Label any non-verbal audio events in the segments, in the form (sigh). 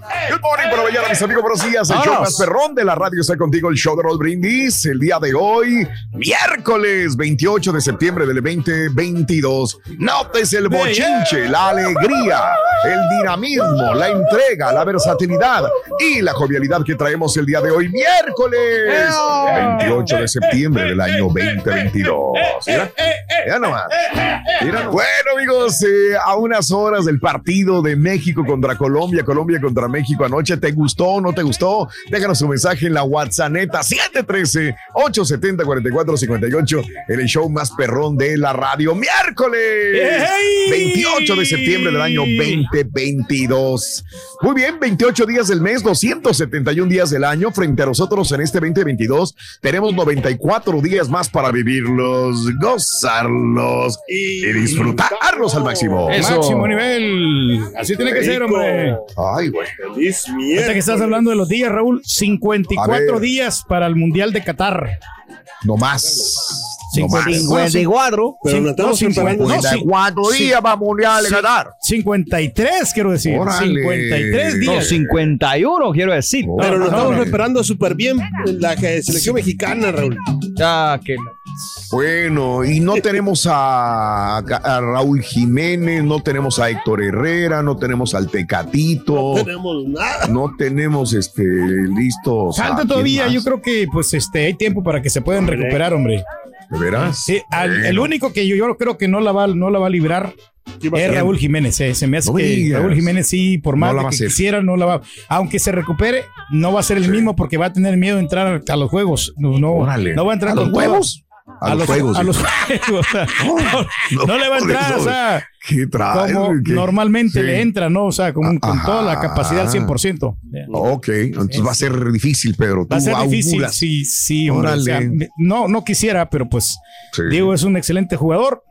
Good morning, la mañana, mis amigos. Buenos días. El show más perrón de la radio está contigo, el show de Raúl Brindis. El día de hoy, miércoles 28 de septiembre del 2022. Notes el bochinche, la alegría, el dinamismo, la entrega, la versatilidad y la jovialidad que traemos el día de hoy, miércoles 28 de septiembre del año 2022. Mira, mira nomás. Mira, bueno, amigos, eh, a unas horas del partido de México contra Colombia, Colombia contra México anoche, ¿te gustó o no te gustó? Déjanos un mensaje en la WhatsApp 713-870-4458 en el show más perrón de la radio. Miércoles 28 de septiembre del año 2022. Muy bien, 28 días del mes, 271 días del año. Frente a nosotros en este 2022 tenemos 94 días más para vivirlos, gozarlos y, disfrutarlos al máximo. Máximo nivel. Así tiene que ser, hombre. Ay, güey. Feliz Ahorita que estás hablando de los días, Raúl, A 54 ver. días para el Mundial de Qatar. No más. No más. 54. Pero nos estamos preparando. No, sí. 54 días para Mundial de. Qatar. 53, quiero decir. Órale. 53 No, días. 51, quiero decir. Pero nos no, estamos no. preparando súper bien la selección mexicana, Raúl. Ah, que Bueno, y no (laughs) tenemos a, a Raúl Jiménez, no tenemos a Héctor Herrera, no tenemos al Tecatito, No tenemos nada. no tenemos este listos. Falta ¿quién todavía, yo creo que pues este hay tiempo para que se puedan recuperar, hombre. ¿De veras? Sí, al- el único que yo, yo creo que no la va, no la va a librar ¿Qué va a es? Raúl Jiménez. eh. Se me hace No me que digas. Raúl Jiménez sí, por más que hacer. quisiera, no la va. Aunque se recupere, no va a ser el mismo porque va a tener miedo de entrar a los juegos. No, no, Órale. no va a entrar ¿A los con huevos? A, los juegos. A los juegos. o sea, no, no le va a entrar, eso. o sea, ¿Qué traes? como ¿Qué? normalmente Sí. le entra, ¿no? O sea, con, con Ajá. toda la capacidad al 100%. Ok, entonces va a ser difícil, Pedro. Va a ser difícil, sí, sí, hombre. O sea, no, no quisiera, pero pues, Sí. digo, es un excelente jugador,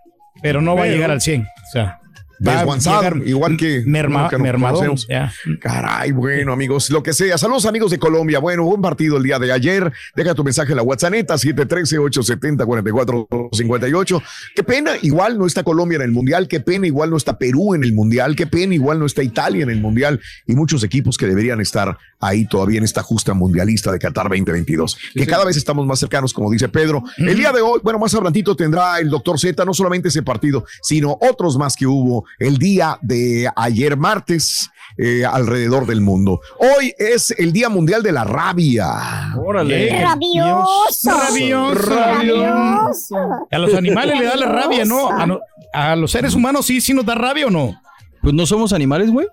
pero no va a llegar al 100. O sea, Desguanzado, llegar igual que merma- no conocemos. ya. Caray, bueno, amigos, lo que sea. Saludos, amigos de Colombia. Bueno, buen partido el día de ayer. Deja tu mensaje en la WhatsApp 713-870-4458. Qué pena, igual no está Colombia en el Mundial. Qué pena, igual no está Perú en el Mundial. Qué pena, igual no está Italia en el Mundial. Y muchos equipos que deberían estar ahí todavía en esta justa mundialista de Qatar 2022. que cada vez estamos más cercanos, como dice Pedro. El día de hoy, bueno, más adelantito tendrá el doctor Z, no solamente ese partido, sino otros más que hubo el día de ayer martes. eh, alrededor del mundo. Hoy es el Día Mundial de la Rabia. Órale. Rabioso. Rabioso. Rabioso. A los animales le da la rabia, ¿no? A, no- a los seres humanos sí, sí nos da rabia o no. Pues no somos animales, güey.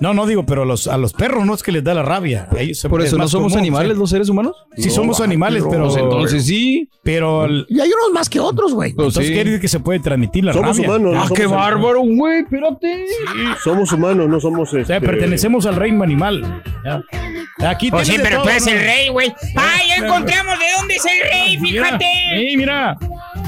No, no digo, pero a los, a los perros no es que les da la rabia. Se- Por es eso no somos común, animales sí. los seres humanos. Sí, somos animales, pero. Pues entonces sí. Pero. el- Y hay unos más que otros, güey. Pues entonces sí. quiere decir que se puede transmitir la Somos rabia. humanos, no Ah, somos qué animales. bárbaro, güey. Espérate. Somos humanos, no somos. O sea, este, pertenecemos al reino animal. Ya. Aquí Pues sí, pero todo, tú eres ¿no? el rey, güey. ¡Ah, ya encontramos de dónde es el rey! Mira, ¡Fíjate! sí, mira.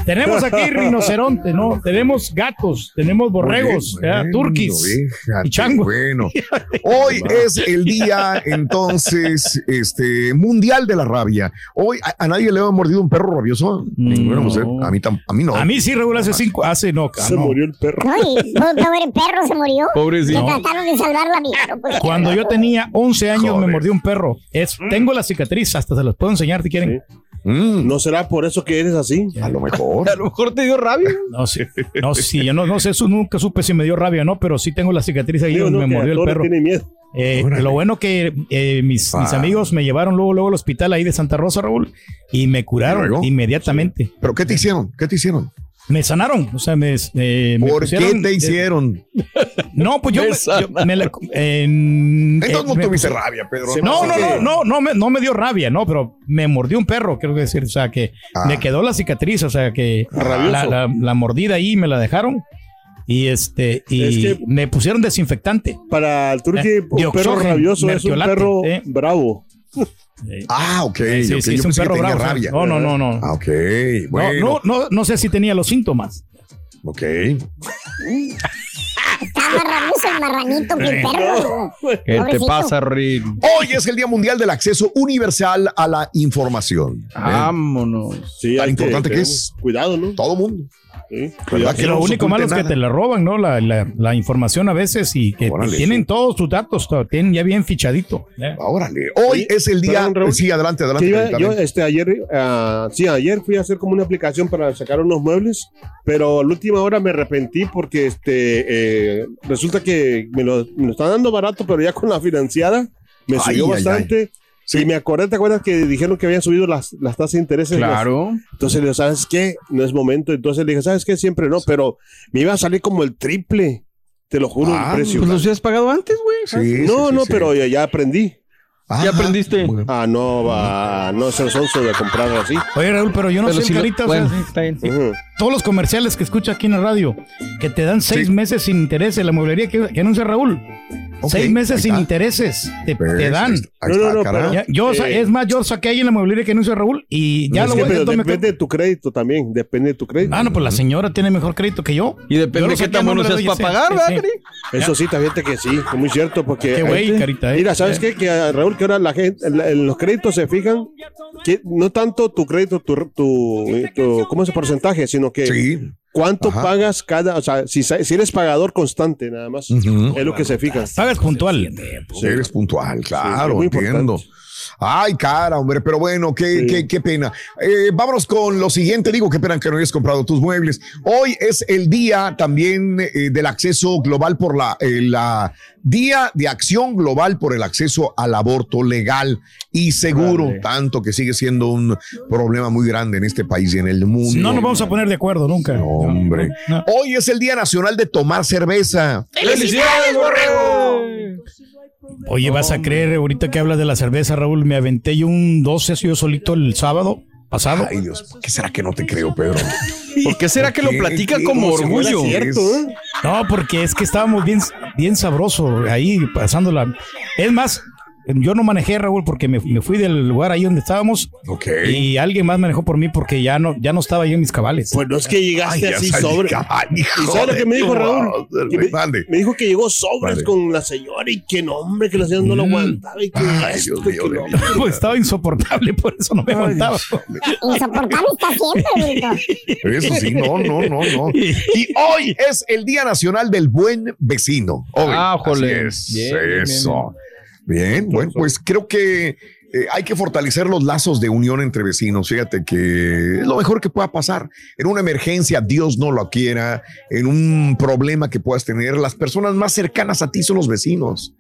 Tenemos aquí (laughs) rinoceronte, ¿no? Tenemos gatos, tenemos borregos, turquis y changos. Bueno, (laughs) hoy es el día entonces este mundial de la rabia. Hoy a, a nadie le ha mordido un perro rabioso. Ninguna mujer. A mí tam- a mí no. A mí sí, Raúl, hace cinco, hace no, Se no. murió el perro. No, y no, no, el perro se murió. Pobrecito. Le trataron de salvar la vida. no podía. Cuando yo tenía 11 años me Joder. mordió un perro. Es, tengo la cicatriz, hasta se los puedo enseñar si quieren. Mm, ¿No será por eso que eres así? a lo mejor. (laughs) A lo mejor te dio rabia. No, sí, no, sí, yo no, no sé, eso nunca supe si me dio rabia o no, pero sí tengo la cicatriz ahí donde no, me mordió el perro. tiene miedo. Eh, lo bueno que eh, mis, mis amigos me llevaron luego, luego al hospital ahí de Santa Rosa, Raúl, y me curaron inmediatamente. ¿Pero qué te hicieron? ¿Qué te hicieron? Me sanaron, o sea, me, eh, me ¿Por qué pusieron- te hicieron? (laughs) No, pues yo, Me yo me la- Entonces eh, no tuviste rabia, Pedro. No, no, que- no, no, no me, no me dio rabia, no, pero me mordió un perro, quiero decir, o sea, que Ah. me quedó la cicatriz, o sea, que la, la- la mordida ahí me la dejaron y este y Es que- me pusieron desinfectante. Para el turqui, Eh, un perro rabioso es un perro eh. bravo. Ah, ok. Sí, ok, sí, yo es un pensé que perro tenía bravo. rabia. No, no, no, no. Ah, ok. No, Bueno. no, no, no sé si tenía los síntomas. Ok. (laughs) Está más rabioso el marranito que el perro. ¿Qué te pasa, Rick? Hoy es el Día Mundial del Acceso Universal a la Información. Vámonos. Sí, Tan importante que tener es. Cuidado, ¿no? Todo mundo. Sí, ¿Verdad cuidado. que no lo nos único malo es que te la roban, ¿no? La, la- la información a veces y que Órale, tienen sí. todos tus datos, todo, tienen ya bien fichadito. ¿eh? Órale. Hoy Oye, es el día. perdón. Sí, adelante, adelante. Que iba- yo este ayer ah, sí ayer fui a hacer como una aplicación para sacar unos muebles pero a la última hora me arrepentí porque este eh, resulta que me lo, me lo están dando barato pero ya con la financiada me Ay, subió ay, bastante y me acordé te acuerdas que dijeron que habían subido las, las tasas de interés Claro. entonces le digo sabes qué no es momento entonces le dije sabes qué siempre no pero me iba a salir como el triple te lo juro Ah, el precio Pues los habías pagado antes, güey. Sí, no sí, sí, no sí. pero ya, ya aprendí Ajá. Ya aprendiste. ah no va no ser sonso de comprar así Oye, Raúl, pero yo no Pero sé, si lo- Carita, o sea, bueno, sí, está bien. Ujú. Todos los comerciales que escucha aquí en la radio, que te dan seis Sí. meses sin intereses, la mueblería que, que anuncia Raúl. Seis meses sin intereses te, Pues, te dan. está, No, no, no, Ya, yo, Eh. es más, yo saqué ahí en la mueblería que anuncia Raúl y ya lo voy me depende de tu crédito también, depende de tu crédito. Ah, no, pues la señora tiene mejor crédito que yo. Y depende de qué tan a bueno seas para pagar, sí, ¿verdad, sí. Cari? Eso sí, fíjate que sí, es muy cierto, porque... Qué güey, Carita, ¿eh? Mira, ¿sabes Eh. qué? Que Raúl, que ahora la gente, en, en los créditos se fijan que no tanto tu crédito, tu, tu, tu- ¿cómo es el porcentaje? Sino que Sí. cuánto Ajá. pagas cada, o sea, si, eres pagador constante nada más, es lo que se fija. Pagas puntual. Eres puntual, claro, entiendo. Ay, cara, hombre, pero bueno, qué, Sí. qué, qué pena. Eh, vámonos con lo siguiente. Digo, qué pena que no hayas comprado tus muebles. Hoy es el día también eh, del acceso global por la, eh, la Día de Acción Global por el acceso al aborto legal y seguro, tanto que sigue siendo un problema muy grande en este país y en el mundo. No nos vamos a poner de acuerdo nunca. No, hombre. No. Hoy es el Día Nacional de Tomar Cerveza. ¡Felicidades, borrego! Oye, vas a creer, ahorita que hablas de la cerveza, Raúl, me aventé yo un 12 yo solito el sábado pasado. Ay, Dios, ¿por ¿qué será que no te creo, Pedro? (laughs) ¿Por qué será que lo platica ¿Qué? como orgullo? Cierto, ¿eh? No, porque es que estábamos bien, bien sabroso ahí pasándola. Es más, yo no manejé, Raúl, porque me, me fui del lugar ahí donde estábamos Ok. y alguien más manejó por mí porque ya no, ya no estaba yo en mis cabales. Pues no es que llegaste Ay, así sobre. (laughs) cabal, hijo ¿Y sabes lo que me dijo Raúl? Que me, dijo que llegó sobres Vale. con la señora y que no, hombre, que la señora no lo Mm. aguantaba y que Ay, esto, Dios mío que. Pues estaba insoportable, por eso no me aguantaba. Insoportable está siempre. Eso sí, no, no, no, no. Y hoy es el Día Nacional del Buen Vecino. Hoy. Ah, jole. Así es, Bien, bien, bien, eso. Bien, bueno, pues creo que eh, hay que fortalecer los lazos de unión entre vecinos. Fíjate que es lo mejor que pueda pasar. En una emergencia, Dios no lo quiera, en un problema que puedas tener, las personas más cercanas a ti son los vecinos.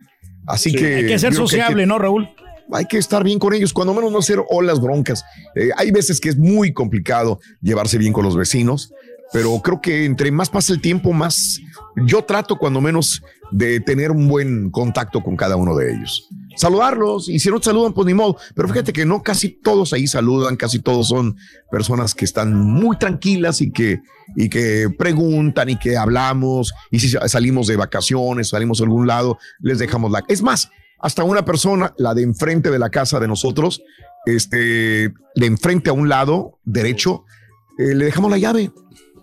Así que Hay que ser sociable, ¿no, Raúl? hay que estar bien con ellos, cuando menos no hacer olas broncas. Eh, hay veces que es muy complicado llevarse bien con los vecinos, pero creo que entre más pasa el tiempo, más yo trato cuando menos de tener un buen contacto con cada uno de ellos. Saludarlos y si no te saludan, pues ni modo. Pero fíjate que no casi todos ahí saludan, casi todos son personas que están muy tranquilas y que, y que preguntan y que hablamos. Y si salimos de vacaciones, salimos a algún lado, les dejamos la. Es más, hasta una persona, la de enfrente de la casa de nosotros, este, de enfrente a un lado derecho, eh, le dejamos la llave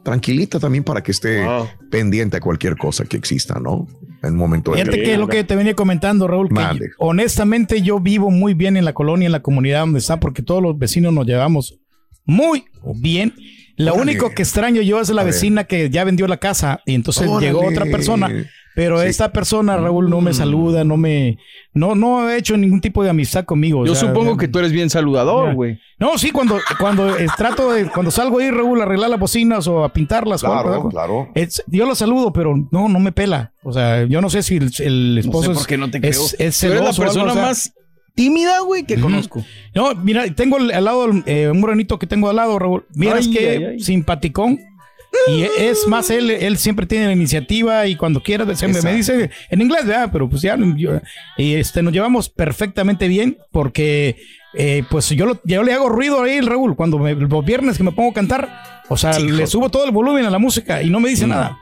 tranquilita también para que esté Wow. pendiente a cualquier cosa que exista, ¿no? En un momento de Fíjate que es lo que te venía comentando, Raúl, que yo- honestamente yo vivo muy bien en la colonia, en la comunidad donde está, porque todos los vecinos nos llevamos muy bien. Lo Órale. único que extraño yo es la A ver. vecina que ya vendió la casa y entonces Órale. llegó otra persona Pero esta persona, Raúl, no me saluda, no me, no, no ha hecho ningún tipo de amistad conmigo. o Yo sea, supongo que tú eres bien saludador, Mira. güey. No, sí, cuando, cuando trato de, cuando salgo ahí, Raúl, a arreglar las bocinas o a pintarlas. Claro, claro. es- yo lo saludo, pero no, no me pela. O sea, yo no sé si el, el esposo por es- qué no te es, creo. es Tú eres la algo, persona o sea. más tímida, güey, que conozco. No, mira, tengo al lado eh, un morenito que tengo al lado, Raúl. Miras Ay, que ay, ay. simpaticón. Y es más, él, él siempre tiene la iniciativa y cuando quiera se me, me dice en inglés, ¿verdad? Pero pues ya yo- y este, nos llevamos perfectamente bien porque eh, pues yo, lo- yo le hago ruido ahí, Raúl, cuando me- los viernes que me pongo a cantar. O sea, le subo todo el volumen a la música y no me dice nada.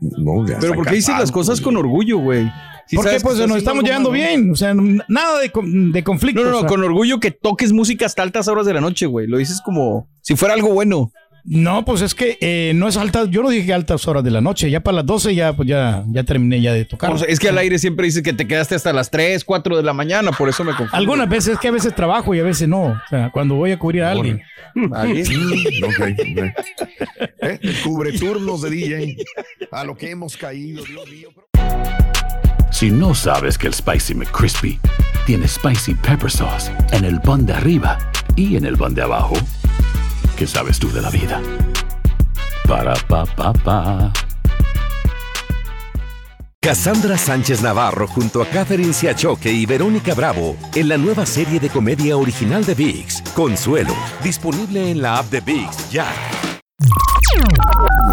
No, Pero está ¿por qué dices las cosas con orgullo, güey? Si porque pues nos estamos llevando bien. O sea, nada de, de conflicto. No, no, o no, sea. con orgullo que toques música hasta altas horas de la noche, güey. Lo dices como si fuera algo bueno. No, pues es que eh, no es alta, yo no dije altas horas de la noche, ya para las 12 ya, pues ya, ya terminé ya de tocar. O sea, es que al aire siempre dices que te quedaste hasta las 3, 4 de la mañana, por eso me confundo. Algunas veces que a veces trabajo y a veces no, o sea, cuando voy a cubrir a alguien. ¿Alguien? Mm, ok, ok. ¿Eh? Cubre turnos de DJ. A lo que hemos caído, Dios mío. Si no sabes que el Spicy McCrispy tiene Spicy Pepper Sauce en el pan de arriba y en el pan de abajo, ¿qué sabes tú de la vida? Para, pa, pa, pa. Cassandra Sánchez Navarro junto a Catherine Siachoque y Verónica Bravo en la nueva serie de comedia original de VIX, Consuelo, disponible en la app de VIX ya.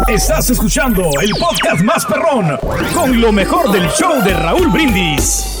Estás escuchando el podcast más perrón con lo mejor del show de Raúl Brindis.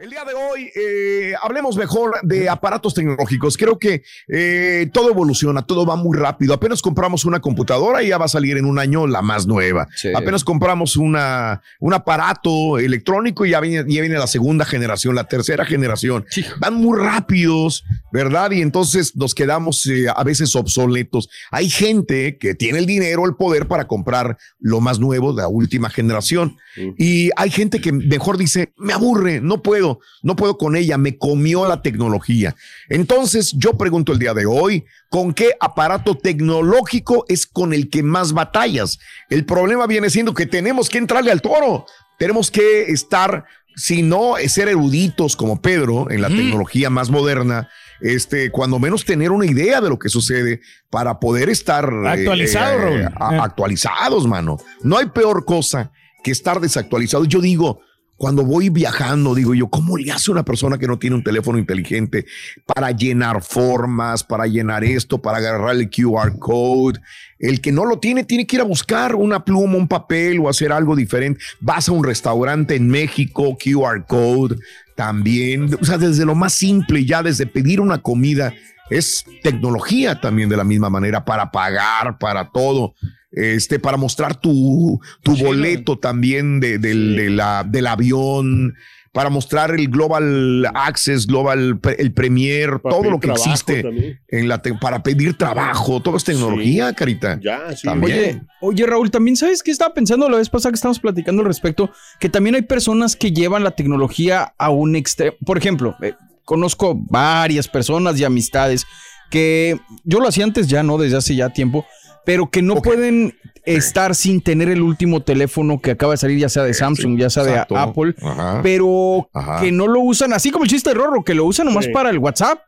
El día de hoy eh, hablemos mejor de aparatos tecnológicos. Creo que eh, todo evoluciona, todo va muy rápido. Apenas compramos una computadora y ya va a salir en un año la más nueva. Sí. Apenas compramos una, un aparato electrónico y ya viene, ya viene la segunda generación, la tercera generación. Van muy rápidos, ¿verdad? Y entonces nos quedamos eh, a veces obsoletos. Hay gente que tiene el dinero, el poder para comprar lo más nuevo, la última generación. Y hay gente que mejor dice, me aburre, no puedo, no puedo con ella, me comió la tecnología. Entonces yo pregunto el día de hoy, ¿con qué aparato tecnológico es con el que más batallas? El problema viene siendo que tenemos que entrarle al toro, tenemos que estar, si no ser eruditos como Pedro en la tecnología más moderna. Este, cuando menos tener una idea de lo que sucede para poder estar eh, Actualizado, Raúl. a- Eh. actualizados, mano. No hay peor cosa que estar desactualizado. Yo digo, cuando voy viajando, digo yo, ¿cómo le hace una persona que no tiene un teléfono inteligente para llenar formas, para llenar esto, para agarrar el QR code? El que no lo tiene, tiene que ir a buscar una pluma, un papel o hacer algo diferente. Vas a un restaurante en México, QR code también. O sea, desde lo más simple, ya desde pedir una comida, es tecnología también de la misma manera para pagar, para todo este, para mostrar tu, tu boleto también de, del, de la, del avión, para mostrar el Global Access, Global, el Premier, Para todo lo que existe también. en la para pedir trabajo, todo es tecnología, Carita. Ya, sí. También. Oye, oye, Raúl, también sabes que estaba pensando la vez pasada que estábamos platicando al respecto, que también hay personas que llevan la tecnología a un extremo. Por ejemplo, eh, conozco varias personas y amistades que yo lo hacía antes ya, ¿no? Desde hace ya tiempo, pero que no pueden estar sin tener el último teléfono que acaba de salir, ya sea de Samsung, ya sea de. Apple, Ajá. pero Ajá. que no lo usan, así como el chiste de Rorro, que lo usan nomás Sí. para el WhatsApp.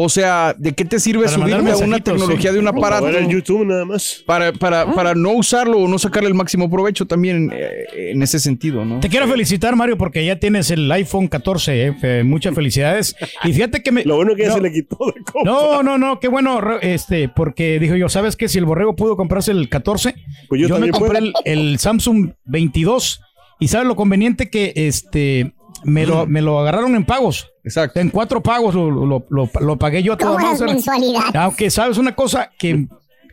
O sea, ¿de qué te sirve Para subirte a una tecnología sí. de un aparato? el YouTube nada más. para, para, para no usarlo o no sacarle el máximo provecho también eh, en ese sentido, ¿no? Te quiero felicitar, Mario, porque ya tienes el iPhone 14, ¿eh? Muchas felicidades. Y fíjate que me... Lo bueno que ya no, se le quitó de compra. No, no, no, qué bueno, este, porque dijo yo, ¿sabes qué? Si el borrego pudo comprarse el 14, Pues yo yo, me también compré el, el Samsung 22 y ¿sabes lo conveniente que este me lo, me lo agarraron en pagos? Exacto. En cuatro pagos lo, lo- lo- lo pagué yo a ¿Cómo todas las mensualidades? Aunque sabes una cosa que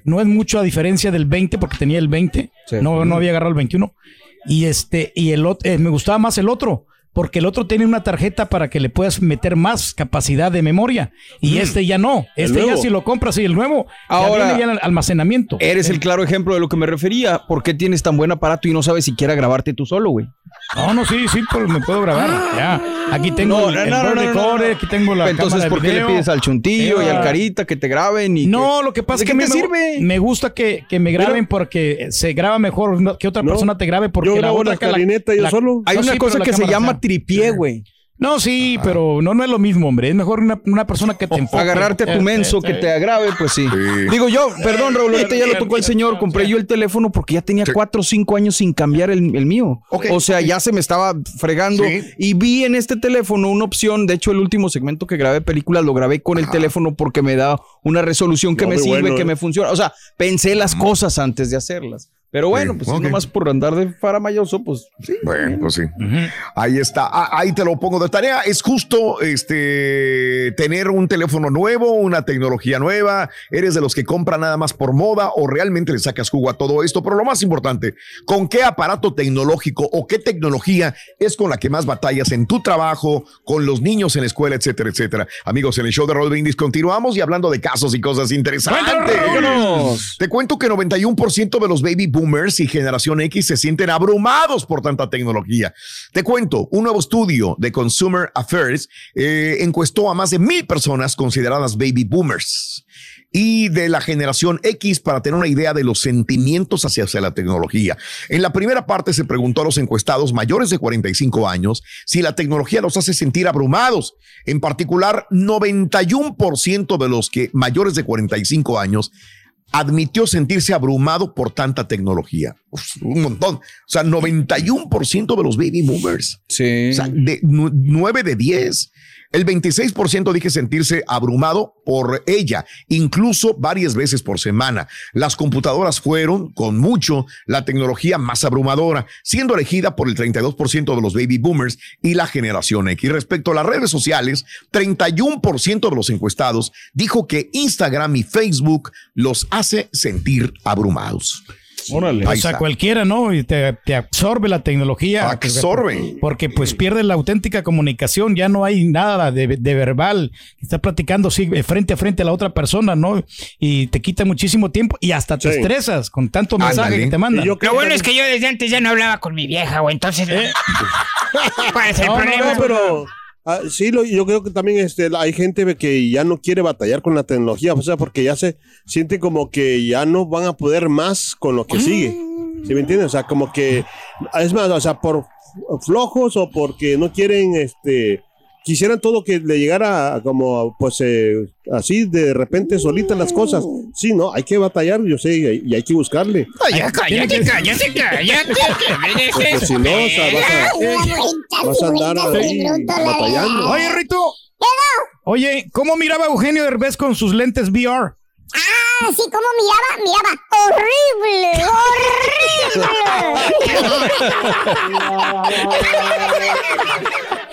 no es mucho a diferencia del 20 porque tenía el 20, Sí. no, no había agarrado el 21 y este y el ot- eh, me gustaba más el otro porque el otro tiene una tarjeta para que le puedas meter más capacidad de memoria y este ya no. Este ya si lo compras y el nuevo Ahora- ya viene ya el almacenamiento. Eres el claro ejemplo de lo que me refería. ¿Por qué tienes tan buen aparato y no sabes siquiera grabarte tú solo, güey? No, no, sí, sí, pues me puedo grabar. (gasps) Ya. Aquí tengo No, el, el no, aquí tengo la Entonces, cámara de ¿por qué le pides al chuntillo y al carita que te graben? Y No, que- lo que pasa ¿De es que me, sirve? me gusta que, que me graben porque se graba mejor que otra persona te grabe porque yo la grabo otra la la- yo la- solo. Hay una sí, cosa que se llama tripié, güey. No, sí, pero no, no es lo mismo, hombre. Es mejor una, una persona que te enfoque. Agarrarte a Eh, tu menso eh, que eh. te agrave, pues sí. Sí. Digo yo, perdón, Raúl, ahorita ya lo tocó el señor. Compré yo el teléfono porque ya tenía Sí. cuatro o cinco años sin cambiar el, el mío. O sea, ya se me estaba fregando. Sí. Y vi en este teléfono una opción. De hecho, el último segmento que grabé películas lo grabé con el teléfono porque me da una resolución que No, me sirve, bueno, que eh. me funciona. O sea, pensé las cosas antes de hacerlas. Pero bueno, Sí, pues ok. si nomás por andar de faramayoso, pues Bueno, pues sí. Ahí está. Ah, ahí te lo pongo de tarea. Es justo este tener un teléfono nuevo, una tecnología nueva. Eres de los que compran nada más por moda o realmente le sacas jugo a todo esto. Pero lo más importante, ¿con qué aparato tecnológico o qué tecnología es con la que más batallas en tu trabajo, con los niños en la escuela, etcétera, etcétera? Amigos, en el show de Roll Brindis continuamos y hablando de casos y cosas interesantes. Te cuento que 91% de los baby boomers y generación X se sienten abrumados por tanta tecnología. Te cuento, un nuevo estudio de Consumer Affairs eh, encuestó a más de mil personas consideradas baby boomers y de la generación X para tener una idea de los sentimientos hacia, hacia la tecnología. En la primera parte se preguntó a los encuestados mayores de 45 años si la tecnología los hace sentir abrumados. En particular, 91% de los que mayores de 45 años admitió sentirse abrumado por tanta tecnología. Uf, un montón. O sea, 91% de los baby boomers. sí. O sea, de 9 de 10. El 26% dije sentirse abrumado por ella, incluso varias veces por semana. Las computadoras fueron, con mucho, la tecnología más abrumadora, siendo elegida por el 32% de los baby boomers y la generación X. Respecto a las redes sociales, 31% de los encuestados dijo que Instagram y Facebook los hace sentir abrumados. Órale. O sea, está. cualquiera, ¿no? Y te, te absorbe la tecnología. Absorbe. Porque pues pierde la auténtica comunicación, ya no hay nada de, de verbal. Estás platicando sí, frente a frente a la otra persona, ¿no? Y te quita muchísimo tiempo y hasta te Sí. estresas con tanto mensaje Ándale. que te mandan. Y yo creo Lo bueno es que yo desde antes ya no hablaba con mi vieja, güey. Entonces, (laughs) ¿cuál es el No, no, problema? no, pero ah, sí, lo- yo creo que también este, hay gente que ya no quiere batallar con la tecnología, o sea, porque ya se siente como que ya no van a poder más con lo que sigue. ¿Sí me entiendes? O sea, como que, es más, o sea, por flojos o porque no quieren, este, quisieran todo que le llegara a como, pues, eh, así de repente solitas las cosas. Sí, no, hay que batallar, yo sé, y hay, y hay que buscarle. Ay, ya, cállate, cállate, cállate. Porque si no, o sea, vas a, vas a andar ahí la batallando. Oye, Rito. Oye, ¿cómo miraba Eugenio Derbez con sus lentes VR? Ah, sí, como miraba, miraba. Horrible, horrible. (laughs) (laughs)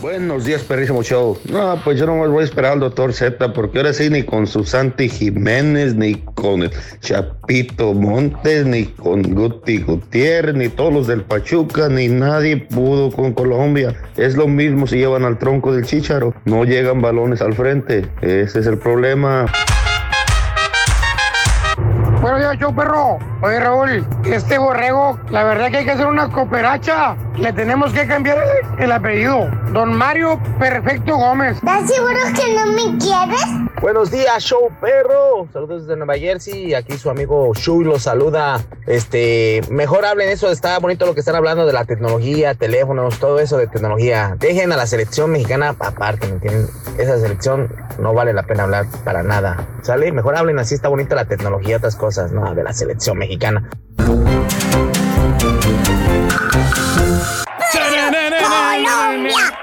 Buenos días, perrísimo show. No, pues yo no me voy a esperar al doctor Z, porque ahora sí ni con Susanti Jiménez, ni con el Chapito Montes, ni con Guti Gutiérrez, ni todos los del Pachuca, ni nadie pudo con Colombia. Es lo mismo si llevan al tronco del chícharo. No llegan balones al frente. Ese es el problema. Buenos días, show perro. Oye, Raúl, este borrego, la verdad que hay que hacer una cooperacha. Le tenemos que cambiar el, el apellido. Don Mario Perfecto Gómez. ¿Estás seguro que no me quieres? Buenos días, show perro. Saludos desde Nueva Jersey. Aquí su amigo Shui los saluda. Este, mejor hablen eso. Está bonito lo que están hablando de la tecnología, teléfonos, todo eso de tecnología. Dejen a la selección mexicana aparte, ¿me entienden? Esa selección no vale la pena hablar para nada. ¿Sale? Mejor hablen así. Está bonita la tecnología, otras cosas, ¿no? De la selección mexicana.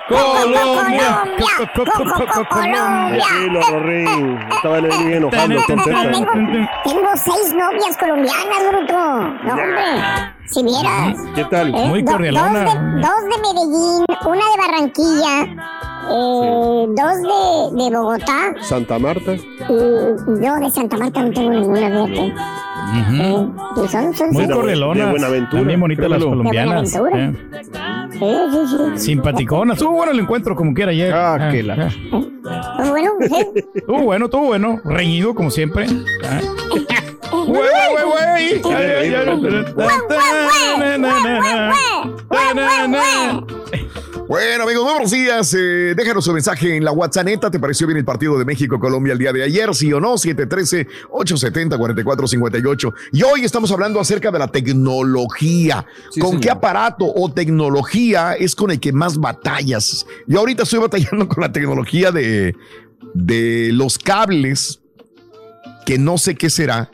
Colombia, Colombia. Colombia. Tranquilo, Rorín. Estaba bien Z. Tengo, seis novias colombianas, bruto. No, hombre. Si vieras. ¿Qué tal? Eh, Muy do- cordialona. Dos de, dos de Medellín, una de Barranquilla, eh, dos de, de Bogotá Santa Marta. y yo de Santa Marta no tengo ninguna, fíjate. Eh, y son- son- Muy correlonas. de Buenaventura, También bonitas las colombianas. De Buenaventura. eh. Sí, sí, sí. Simpaticonas. Estuvo bueno el encuentro como quiera ayer. Ah, que la- ah. Pues bueno, sí. Estuvo bueno, estuvo bueno. Reñido como siempre. Ah. (laughs) Güey, güey, Bueno, amigos, muy buenos días. Eh, déjanos su mensaje en la WhatsApp. ¿Te pareció bien el partido de México-Colombia el día de ayer? ¿Sí o no? 713-870-4458. Y hoy estamos hablando acerca de la tecnología. Sí, ¿Con señor. qué aparato o tecnología es con el que más batallas? Yo ahorita estoy batallando (laughs) con la tecnología de, de los cables, que no sé qué será,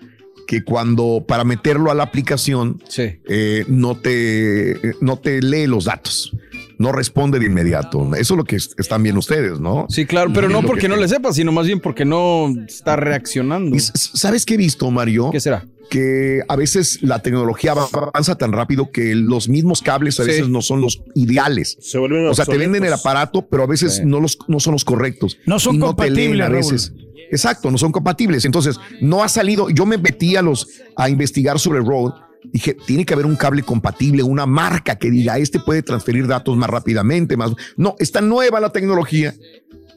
que cuando para meterlo a la aplicación Sí. eh, no, te, no te lee los datos, no responde de inmediato. Eso es lo que es- están viendo ustedes, ¿no? Sí, claro, pero no porque que no le sepa, sino más bien porque no está reaccionando. ¿Sabes qué he visto, Mario? ¿Qué será? Que a veces la tecnología va- avanza tan rápido que los mismos cables a Sí. veces no son los ideales. Se vuelven O sea, te venden el aparato, pero a veces Sí. no, los, no son los correctos. No son compatibles, a Raúl. veces. Exacto, no son compatibles. Entonces, no ha salido. Yo me metí a los a investigar sobre Road. Dije, tiene que haber un cable compatible, una marca que diga, este puede transferir datos más rápidamente, más. No, está nueva la tecnología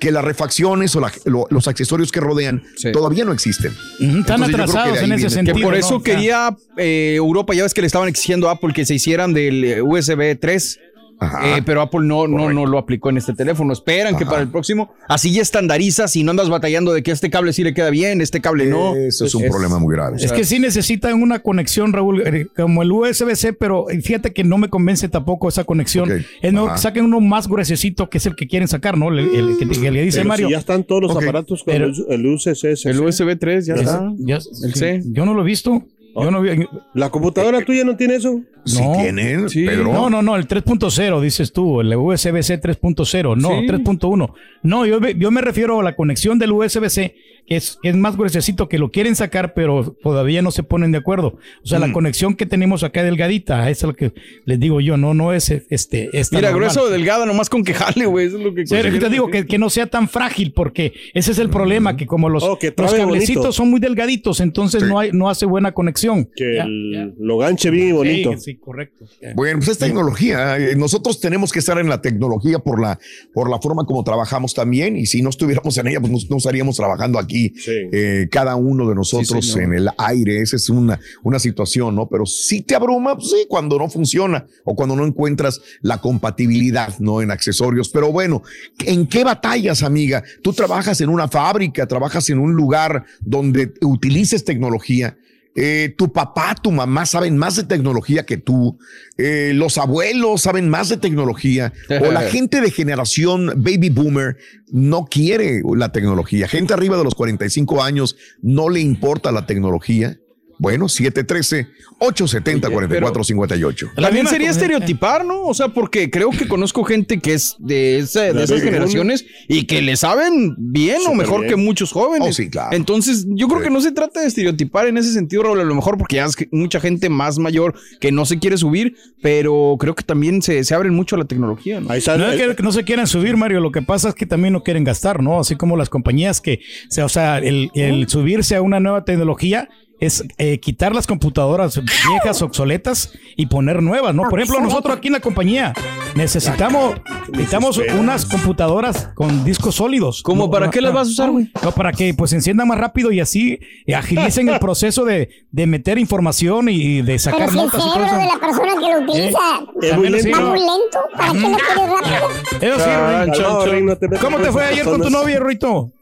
que las refacciones o la- lo- los accesorios que rodean Sí. todavía no existen. Están Entonces, atrasados en ese viene. sentido. Que por eso quería eh, Europa, ya ves que le estaban exigiendo a Apple que se hicieran del eh, USB 3. Eh, pero Apple no, no, no lo aplicó en este teléfono. Esperan que para el próximo, así ya estandarizas y no andas batallando de que este cable sí le queda bien, este cable no. Eso es un problema muy grave. Es que sí necesitan una conexión, Raúl, eh, como el USB-C, pero eh, fíjate que no me convence tampoco esa conexión. Es Ajá. que saquen uno más gruesecito, que es el que quieren sacar, ¿no? El, el que, que le dice Pero Mario. si ya están todos los aparatos con pero- el, UCC. El USB 3 ya Ya- está. ya- El sí, C. Yo no lo he visto. Yo no vi. ¿La computadora tuya no tiene eso? Si No. tienen, Sí. Pedro. No, no, no, el 3.0, dices tú, el USB-C 3.0, no, Sí. 3.1. No, yo, yo me refiero a la conexión del USB-C, que es, es más gruesecito, que lo quieren sacar, pero todavía no se ponen de acuerdo. O sea, la Mm. conexión que tenemos acá delgadita, esa es lo que les digo yo, no, no es este. esta Mira, normal. grueso o delgado, nomás con que jale, güey. Eso es lo que Sí, te digo que, que no sea tan frágil, porque ese es el problema, que como los, Oh, que los cablecitos bonito. son muy delgaditos, entonces Sí. no, hay, no hace buena conexión. Que Ya, el- ya. lo ganche bien y bonito. Sí, sí, correcto. Bueno, pues es tecnología. Eh, Nosotros tenemos que estar en la tecnología por la, por la forma como trabajamos también. Y si no estuviéramos en ella, pues no, no estaríamos trabajando aquí Sí. eh, cada uno de nosotros Sí, en el aire. Esa es una, una situación, ¿no? Pero sí te abruma, pues sí, cuando no funciona o cuando no encuentras la compatibilidad, ¿no? En accesorios. Pero bueno, ¿en qué batallas, amiga? Tú trabajas en una fábrica, trabajas en un lugar donde utilices tecnología. Eh, tu papá, tu mamá saben más de tecnología que tú. Eh, los abuelos saben más de tecnología. o la (laughs) gente de generación baby boomer no quiere la tecnología. Gente arriba de los 45 años no le importa la tecnología. Bueno, 713-870-4458. La También sería estereotipar, ¿no? O sea, porque creo que conozco gente que es de, esa- de esas generaciones y que le saben bien o mejor bien. que muchos jóvenes. Oh, sí, claro. Entonces, yo creo Sí. que no se trata de estereotipar en ese sentido, Raúl, a lo mejor porque ya es que mucha gente más mayor que no se quiere subir, pero creo que también se, se abren mucho a la tecnología, ¿no? Ahí está. No es el- que no se quieran subir, Mario. Lo que pasa es que también no quieren gastar, ¿no? Así como las compañías que, o sea, o sea, el, el subirse a una nueva tecnología es eh, quitar las computadoras viejas, obsoletas y poner nuevas, ¿no? Por ejemplo, nosotros aquí en la compañía necesitamos, necesitamos unas computadoras con discos sólidos. ¿Cómo? No, ¿Para no, qué las vas a usar, güey? No, para que pues se enciendan más rápido y así eh, agilicen el proceso de, de meter información y de Pero sacar si el cerebro de la persona que lo utiliza Es muy También así, lento. ¿para qué lo quieres rápido? Eso sí, ¿Cómo te fue ayer con tu novia, Ruito?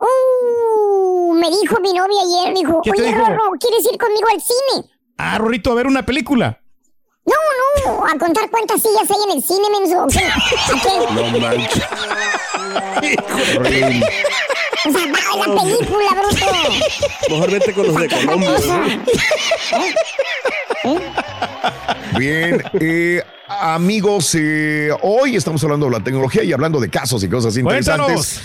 Uh, me dijo mi novia ayer, dijo, ¿Qué te oye, dijo? Rorro, ¿quieres ir conmigo al cine? Ah, Rorrito, a ver una película. No, no, a contar cuántas sillas hay en el cine, menso. ¿Qué? ¿A qué? (laughs) No manches. O sea, va a la película, bruto. Mejor vete con los de Colombia. Bien, eh, amigos, eh, hoy estamos hablando de la tecnología y hablando de casos y cosas interesantes.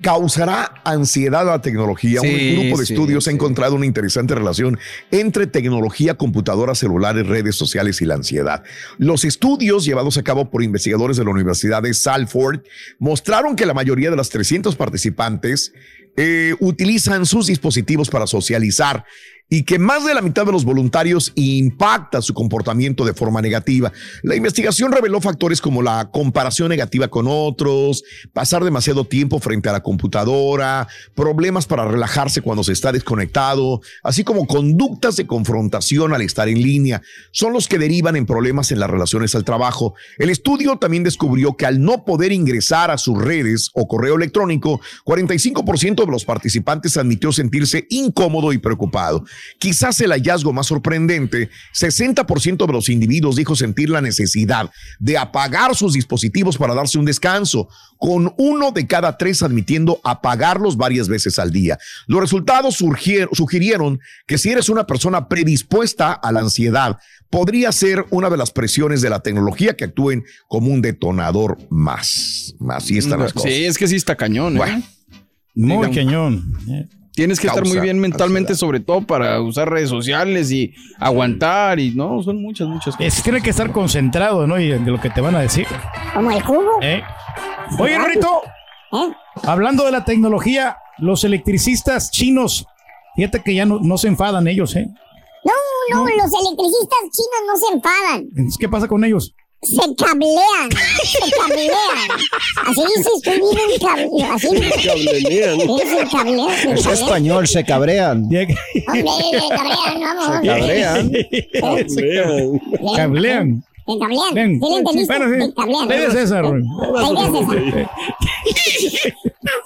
¿Causará ansiedad la tecnología? Sí, Un grupo de sí, estudios ha encontrado una interesante relación entre tecnología, computadoras, celulares, redes sociales y la ansiedad. Los estudios llevados a cabo por investigadores de la Universidad de Salford mostraron que la mayoría de las 300 participantes eh, utilizan sus dispositivos para socializar. Y que más de la mitad de los voluntarios impacta su comportamiento de forma negativa. La investigación reveló factores como la comparación negativa con otros, pasar demasiado tiempo frente a la computadora, problemas para relajarse cuando se está desconectado, así como conductas de confrontación al estar en línea. Son los que derivan en problemas en las relaciones al trabajo. El estudio también descubrió que al no poder ingresar a sus redes o correo electrónico, 45% de los participantes admitió sentirse incómodo y preocupado. Quizás el hallazgo más sorprendente, 60% de los individuos dijo sentir la necesidad de apagar sus dispositivos para darse un descanso, con uno de cada tres admitiendo apagarlos varias veces al día. Los resultados sugirieron que si eres una persona predispuesta a la ansiedad, podría ser una de las presiones de la tecnología que actúen como un detonador más. Así están las cosas. Sí, es que sí está cañón. ¿eh? Bueno, muy cañón. Tienes que estar muy bien mentalmente, sobre todo para usar redes sociales y aguantar y no, son muchas, muchas cosas. Es, tiene que estar concentrado, ¿no? Y de lo que te van a decir. Como el jugo. ¿Eh? Oye, Rito, ¿Eh? hablando de la tecnología, los electricistas chinos, fíjate que ya no, no se enfadan ellos, ¿eh? No, no, los electricistas chinos no se enfadan. Entonces, ¿Qué pasa con ellos? Se cablean, se cablean. Así dice, estoy bien en cable. Así Cablean. Sí, se cablean, se Es cablean. español, se cabrean. Hombre, se cablean, vamos. Cabrean. Cablean. Cablean. Se cablean. Ven. ¿Sí le entendiste? Bueno, sí. Se cablean. Esa.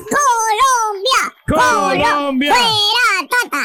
Colombia. Colombia. Fuera, tata.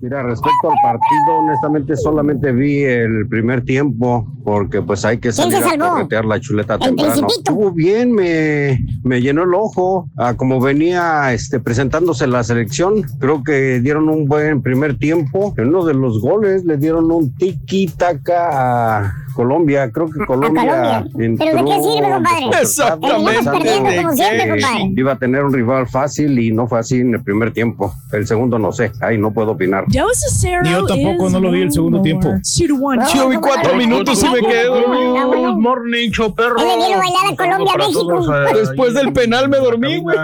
Mira, respecto al partido, honestamente solamente vi el primer tiempo porque pues hay que ¿Quién salir a corretear la chuleta temprano. Estuvo bien, me, me llenó el ojo. Ah, como venía este, presentándose la selección, creo que dieron un buen primer tiempo. En uno de los goles le dieron un tiki-taka a Colombia. Creo que Colombia. Colombia. ¿Pero de qué sirve, compadre? Exactamente. Como siempre, compadre. Iba a tener un rival fácil y no fue así en el primer tiempo. El segundo no sé, ahí no puedo opinar. Yo tampoco no lo vi el segundo tiempo. Yo vi cuatro minutos y me quedé dormido. Good morning, show perro. Él le vino a bailar a Colombia, México. eh, Después del penal me dormí, güey.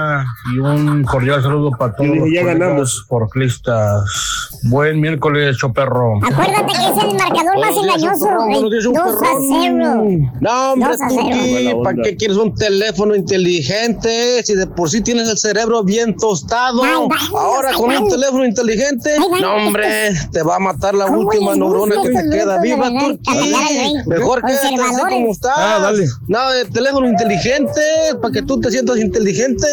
Y un cordial saludo para todos. Ya ganamos. Porclistas. Buen miércoles, show perro. Acuérdate que es el marcador más engañoso. El 2 a 0. No, hombre, 2 a tú, 0. ¿qué? Buena ¿para qué quieres un teléfono inteligente? Si de por sí tienes el cerebro bien tostado. Ay, vámonos, Ahora ay, con un teléfono inteligente, Ay, vámonos, no, hombre, te va a matar la ¿Cómo última neurona que te queda viva? Turquí. Mejor que así como estás. Ah, dale. No, el teléfono inteligente, para que tú te sientas inteligente.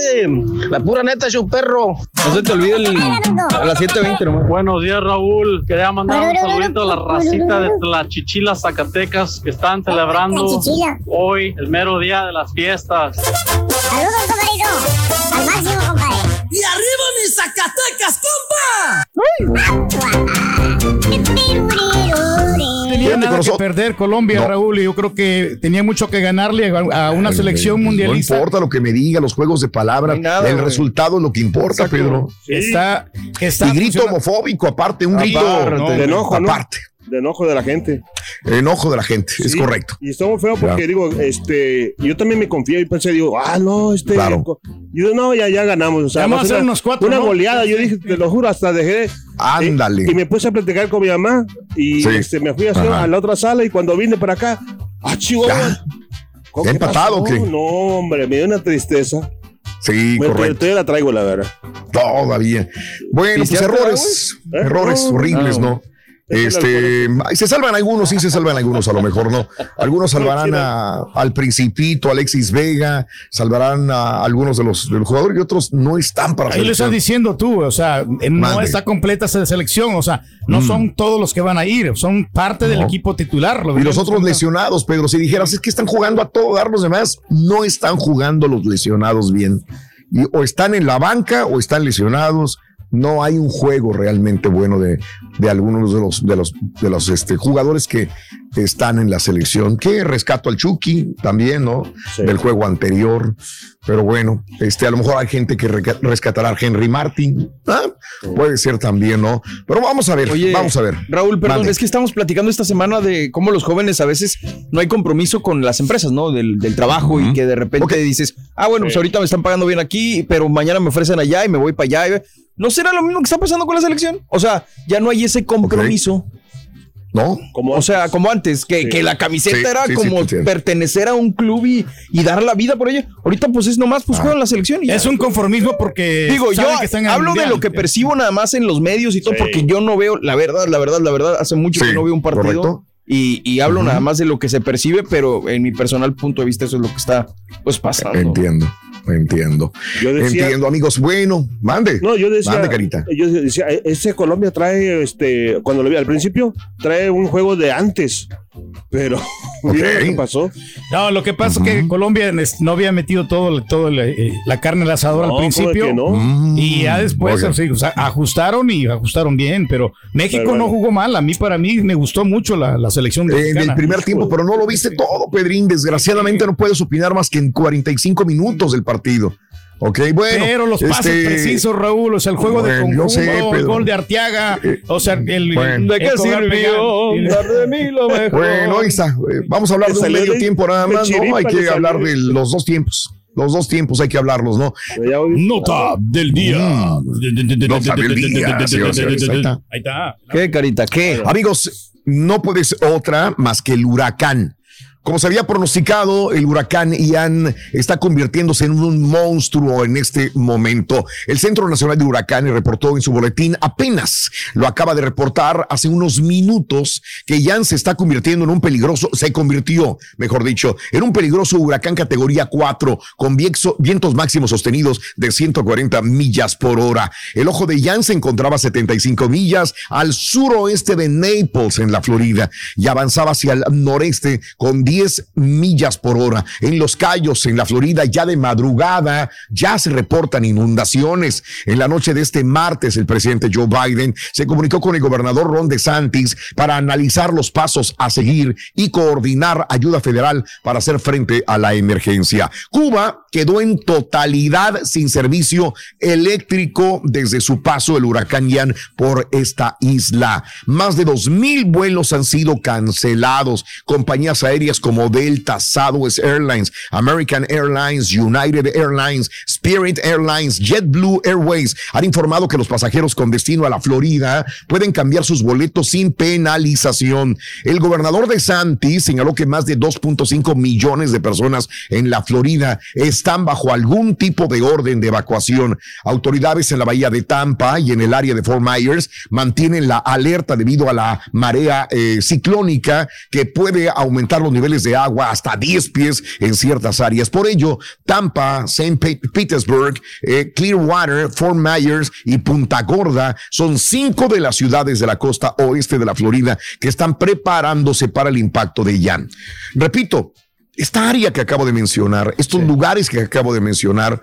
La pura neta, show perro. No se te olvide el, a las 7.20 nomás. Buenos días, Raúl. Quería mandar un saludito a la racita de la Chichila, Zacatecas, que están celebrando hoy el mero día de las fiestas. Saludos, compadrito. Al máximo, compadre. ¡Y arriba mis Zacatecas, compa! Tenía nada que perder Colombia, No. Raúl, y yo creo que tenía mucho que ganarle a, una selección mundialista. No importa lo que me diga, los juegos de palabras, No el resultado es lo que importa, Exacto. Pedro. Está, está y grito homofóbico, aparte, un grito Aparte, de enojo, ¿no? aparte. De enojo de la gente. Enojo de la gente, es correcto. Y está muy feo porque digo, este, yo también me confié y pensé, digo, ah, no, este. Claro. Yo no, ya, ya ganamos. O sea, Vamos va a hacer una, unos cuatro, Una ¿no? goleada, yo dije, te lo juro, hasta dejé. Ándale. Y, y me puse a platicar con mi mamá y Sí. este, me fui a, hacer a la otra sala y cuando vine para acá, ah, Chihuahua. Ya. ¿Cómo ¿Ya que empatado o qué? No, hombre, me dio una tristeza. Sí, Bueno, correcto. todavía la traigo, la verdad. Todavía. Bueno, pues ¿Pisteaste errores, ¿Eh? errores No, horribles, no. ¿no? Este, se salvan algunos, sí se salvan algunos, a lo mejor no. Algunos salvarán a- al Principito, Alexis Vega, salvarán a algunos de los, de los jugadores y otros no están para Ahí le estás diciendo tú, o sea, no está completa esa selección, o sea, no Mm. son todos los que van a ir, son parte del equipo titular. lo Y los otros lesionados, Pedro, si dijeras, es que están jugando a todo dar los demás, no están jugando los lesionados bien. Y, o están en la banca o están lesionados. No hay un juego realmente bueno de, de algunos de los de los de los este, jugadores que están en la selección. Que rescato al Chucky también, ¿no? Del juego anterior. Pero bueno, este, a lo mejor hay gente que rescatará a Henry Martin. Ah, Puede ser también, ¿no? Pero vamos a ver, Oye, vamos a ver. Raúl, perdón, Mande. es que estamos platicando esta semana de cómo los jóvenes a veces no hay compromiso con las empresas, ¿no? Del, del trabajo y que de repente dices, ah, bueno, pues ahorita me están pagando bien aquí, pero mañana me ofrecen allá y me voy para allá. ¿No será lo mismo que está pasando con la selección? O sea, ya no hay ese compromiso. ¿No? o sea, como antes, que, que la camiseta Sí, era sí, como pertenecer a un club y, y dar la vida por ello. Ahorita, pues es nomás, pues juegan la selección. Y ya. Es un conformismo porque. Digo, yo que están hablo de lo que percibo nada más en los medios y todo, Sí. porque yo no veo, la verdad, la verdad, la verdad, hace mucho que no veo un partido. correcto. Y, y hablo nada más de lo que se percibe, pero en mi personal punto de vista eso es lo que está pues pasando. Entiendo, entiendo. Yo decía- Entiendo, amigos. Bueno, mande. No, yo decía, Mande, carita. yo decía, eh, ese Colombia trae, este, cuando lo vi al principio, trae un juego de antes, pero ¿vieron lo que pasó? No, lo que pasa es que Colombia no había metido todo, todo la, eh, la carne al asador No, al principio. ¿cómo que no? Y ya después o sea, ajustaron y ajustaron bien, pero México Pero no jugó mal. A mí, para mí, me gustó mucho la, la selección En mexicana. el primer tiempo, pero no lo viste todo, Pedrín. Desgraciadamente no puedes opinar más que en 45 minutos del partido. Ok, bueno. pero los pases este, precisos, Raúl, o sea, el juego de bueno, conjunto, yo sé, el gol de Arteaga, o sea, el, Bueno. el ¿De qué sirvió penal. dar de mí lo mejor? Bueno, ahí está. Eh, Vamos a hablar de un medio de- tiempo nada de más, ¿no? Hay que hablar de los dos tiempos. Los dos tiempos hay que hablarlos, ¿no? Nota del día. Nota del día. Ahí está. ¿Qué, carita? ¿Qué? Amigos, no puede ser otra más que el huracán. Como se había pronosticado, el huracán Ian está convirtiéndose en un monstruo en este momento. El Centro Nacional de Huracanes reportó en su boletín, apenas lo acaba de reportar hace unos minutos, que Ian se está convirtiendo en un peligroso, se convirtió, mejor dicho, en un peligroso huracán categoría 4, con vientos máximos sostenidos de 140 millas por hora. El ojo de Ian se encontraba a 75 millas al suroeste de Naples, en la Florida, y avanzaba hacia el noreste con 10 millas por hora. En Los Cayos, en la Florida, ya de madrugada, ya se reportan inundaciones. En la noche de este martes, el presidente Joe Biden se comunicó con el gobernador Ron DeSantis para analizar los pasos a seguir y coordinar ayuda federal para hacer frente a la emergencia. Cuba quedó en totalidad sin servicio eléctrico desde su paso el huracán Ian por esta isla. Más de dos mil vuelos han sido cancelados. Compañías aéreas como Delta, Southwest Airlines, American Airlines, United Airlines, Spirit Airlines, JetBlue Airways han informado que los pasajeros con destino a la Florida pueden cambiar sus boletos sin penalización. El gobernador de Santi señaló que más de 2.5 millones de personas en la Florida están bajo algún tipo de orden de evacuación. Autoridades en la bahía de Tampa y en el área de Fort Myers mantienen la alerta debido a la marea eh, ciclónica que puede aumentar los niveles de agua hasta 10 pies en ciertas áreas. Por ello, Tampa, St. Pe- Petersburg, eh, Clearwater, Fort Myers y Punta Gorda son cinco de las ciudades de la costa oeste de la Florida que están preparándose para el impacto de Ian. Repito, esta área que acabo de mencionar, estos lugares que acabo de mencionar,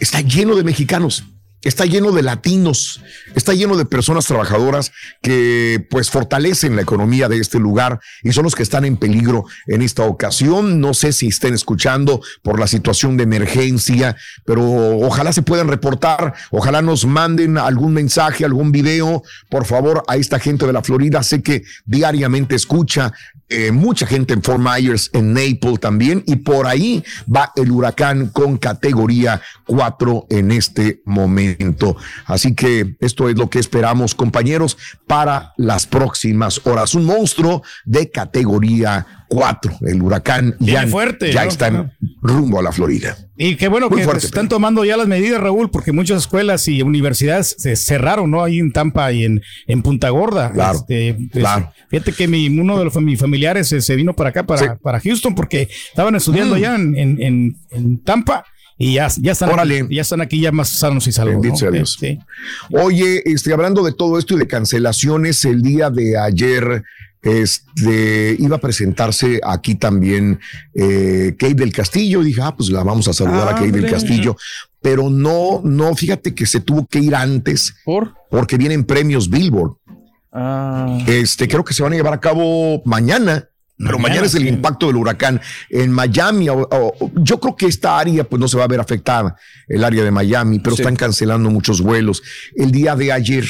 está lleno de mexicanos. Está lleno de latinos, está lleno de personas trabajadoras que pues fortalecen la economía de este lugar y son los que están en peligro en esta ocasión. No sé si estén escuchando por la situación de emergencia, pero ojalá se puedan reportar, ojalá nos manden algún mensaje, algún video, por favor, a esta gente de la Florida. Sé que diariamente escucha eh, mucha gente en Fort Myers, en Naples también, y por ahí va el huracán con categoría 4 en este momento. Así que esto es lo que esperamos, compañeros, para las próximas horas. Un monstruo de categoría 4, el huracán Viene Ian, fuerte, ya ¿no? está en rumbo a la Florida. Y qué bueno Muy que fuerte, están tomando ya las medidas, Raúl, porque muchas escuelas y universidades se cerraron, ¿no? Ahí en Tampa y en, en Punta Gorda. Claro, Este, pues, claro. Fíjate que mi, uno de los, mis familiares se, se vino para acá, para, Sí. para Houston, porque estaban estudiando Mm. allá en, en, en- en Tampa y ya, ya, están Órale. aquí, ya están aquí ya más sanos y salvos. Bendito ¿no? sea Dios. Oye, este, hablando de todo esto y de cancelaciones, el día de ayer este, iba a presentarse aquí también eh, Kate del Castillo. Dije, ah, pues la vamos a saludar a Kate del. Castillo. Pero no, no, fíjate que se tuvo que ir antes ¿Por? porque vienen premios Billboard. Este, creo que se van a llevar a cabo mañana. Pero mañana, Mañana, es el sí. impacto del huracán en Miami. o- o- yo creo que esta área pues no se va a ver afectada, el área de Miami, pero Sí. están cancelando muchos vuelos. El día de ayer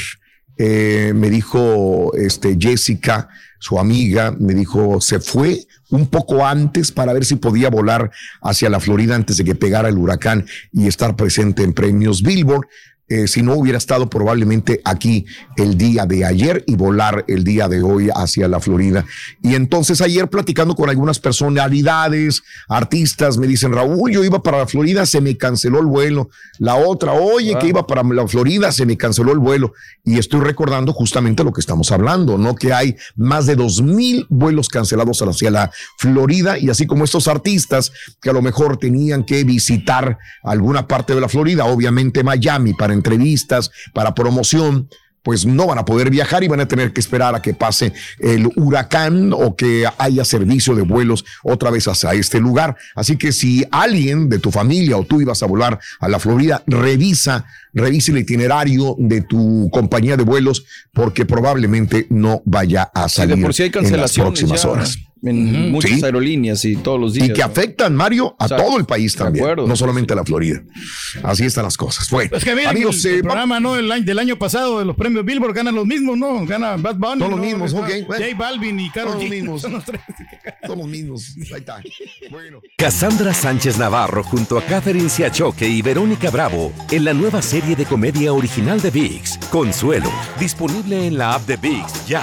eh, me dijo este, Jessica, su amiga, me dijo, se fue un poco antes para ver si podía volar hacia la Florida antes de que pegara el huracán y estar presente en premios Billboard. Eh, si no hubiera estado probablemente aquí el día de ayer y volar el día de hoy hacia la Florida. Y entonces ayer platicando con algunas personalidades, artistas, me dicen, Raúl, yo iba para la Florida, se me canceló el vuelo. La otra, oye, que iba para la Florida, se me canceló el vuelo. Y estoy recordando justamente lo que estamos hablando, ¿no? Que hay más de dos mil vuelos cancelados hacia la Florida y así como estos artistas que a lo mejor tenían que visitar alguna parte de la Florida, obviamente Miami para entrevistas, para promoción, pues no van a poder viajar y van a tener que esperar a que pase el huracán o que haya servicio de vuelos otra vez hacia este lugar. Así que si alguien de tu familia o tú ibas a volar a la Florida, revisa, revisa el itinerario de tu compañía de vuelos porque probablemente no vaya a Sí, de salir por sí hay en las cancelaciones próximas ya horas. En muchas Sí. aerolíneas y todos los días. Y que ¿no? afectan, Mario, a O sea, todo el país de también, acuerdo. no solamente a la Florida. Así están las cosas. Bueno, Es que mira, amigos, el, eh, el programa ¿no? El año- del año pasado de los premios Billboard ganan los mismos, ¿no? Gana Bad Bunny. Son los ¿no? mismos, ok, bueno. J Balvin y Karol Son los mismos. (laughs) Son los tres. son los mismos. Ahí está. Bueno. Cassandra Sánchez Navarro junto a Catherine Siachoque y Verónica Bravo en la nueva serie de comedia original de VIX, Consuelo, disponible en la app de VIX ya.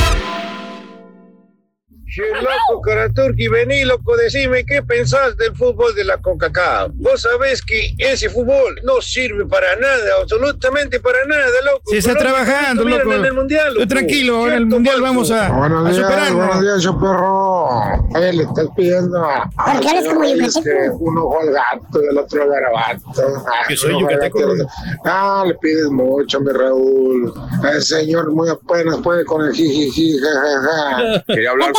Che, loco, Karaturki, vení, loco, decime qué pensás del fútbol de la CONCACAF. Vos sabés que ese fútbol no sirve para nada, absolutamente para nada, loco. Sí, está trabajando, loco. En el mundial, Estoy loco. tranquilo, en el ¿Cierto, mundial vamos a, Buenos a días, superarlo. buenos días, yo perro. Oye, le estás pidiendo a. ¿Por qué eres como yucateco? uno ojo al gato y el otro al garabato. Ah, Que soy yucateco, Ah, le pides mucho, mi Raúl. El señor muy apenas puede con el jijiji, jajaja. Quería hablar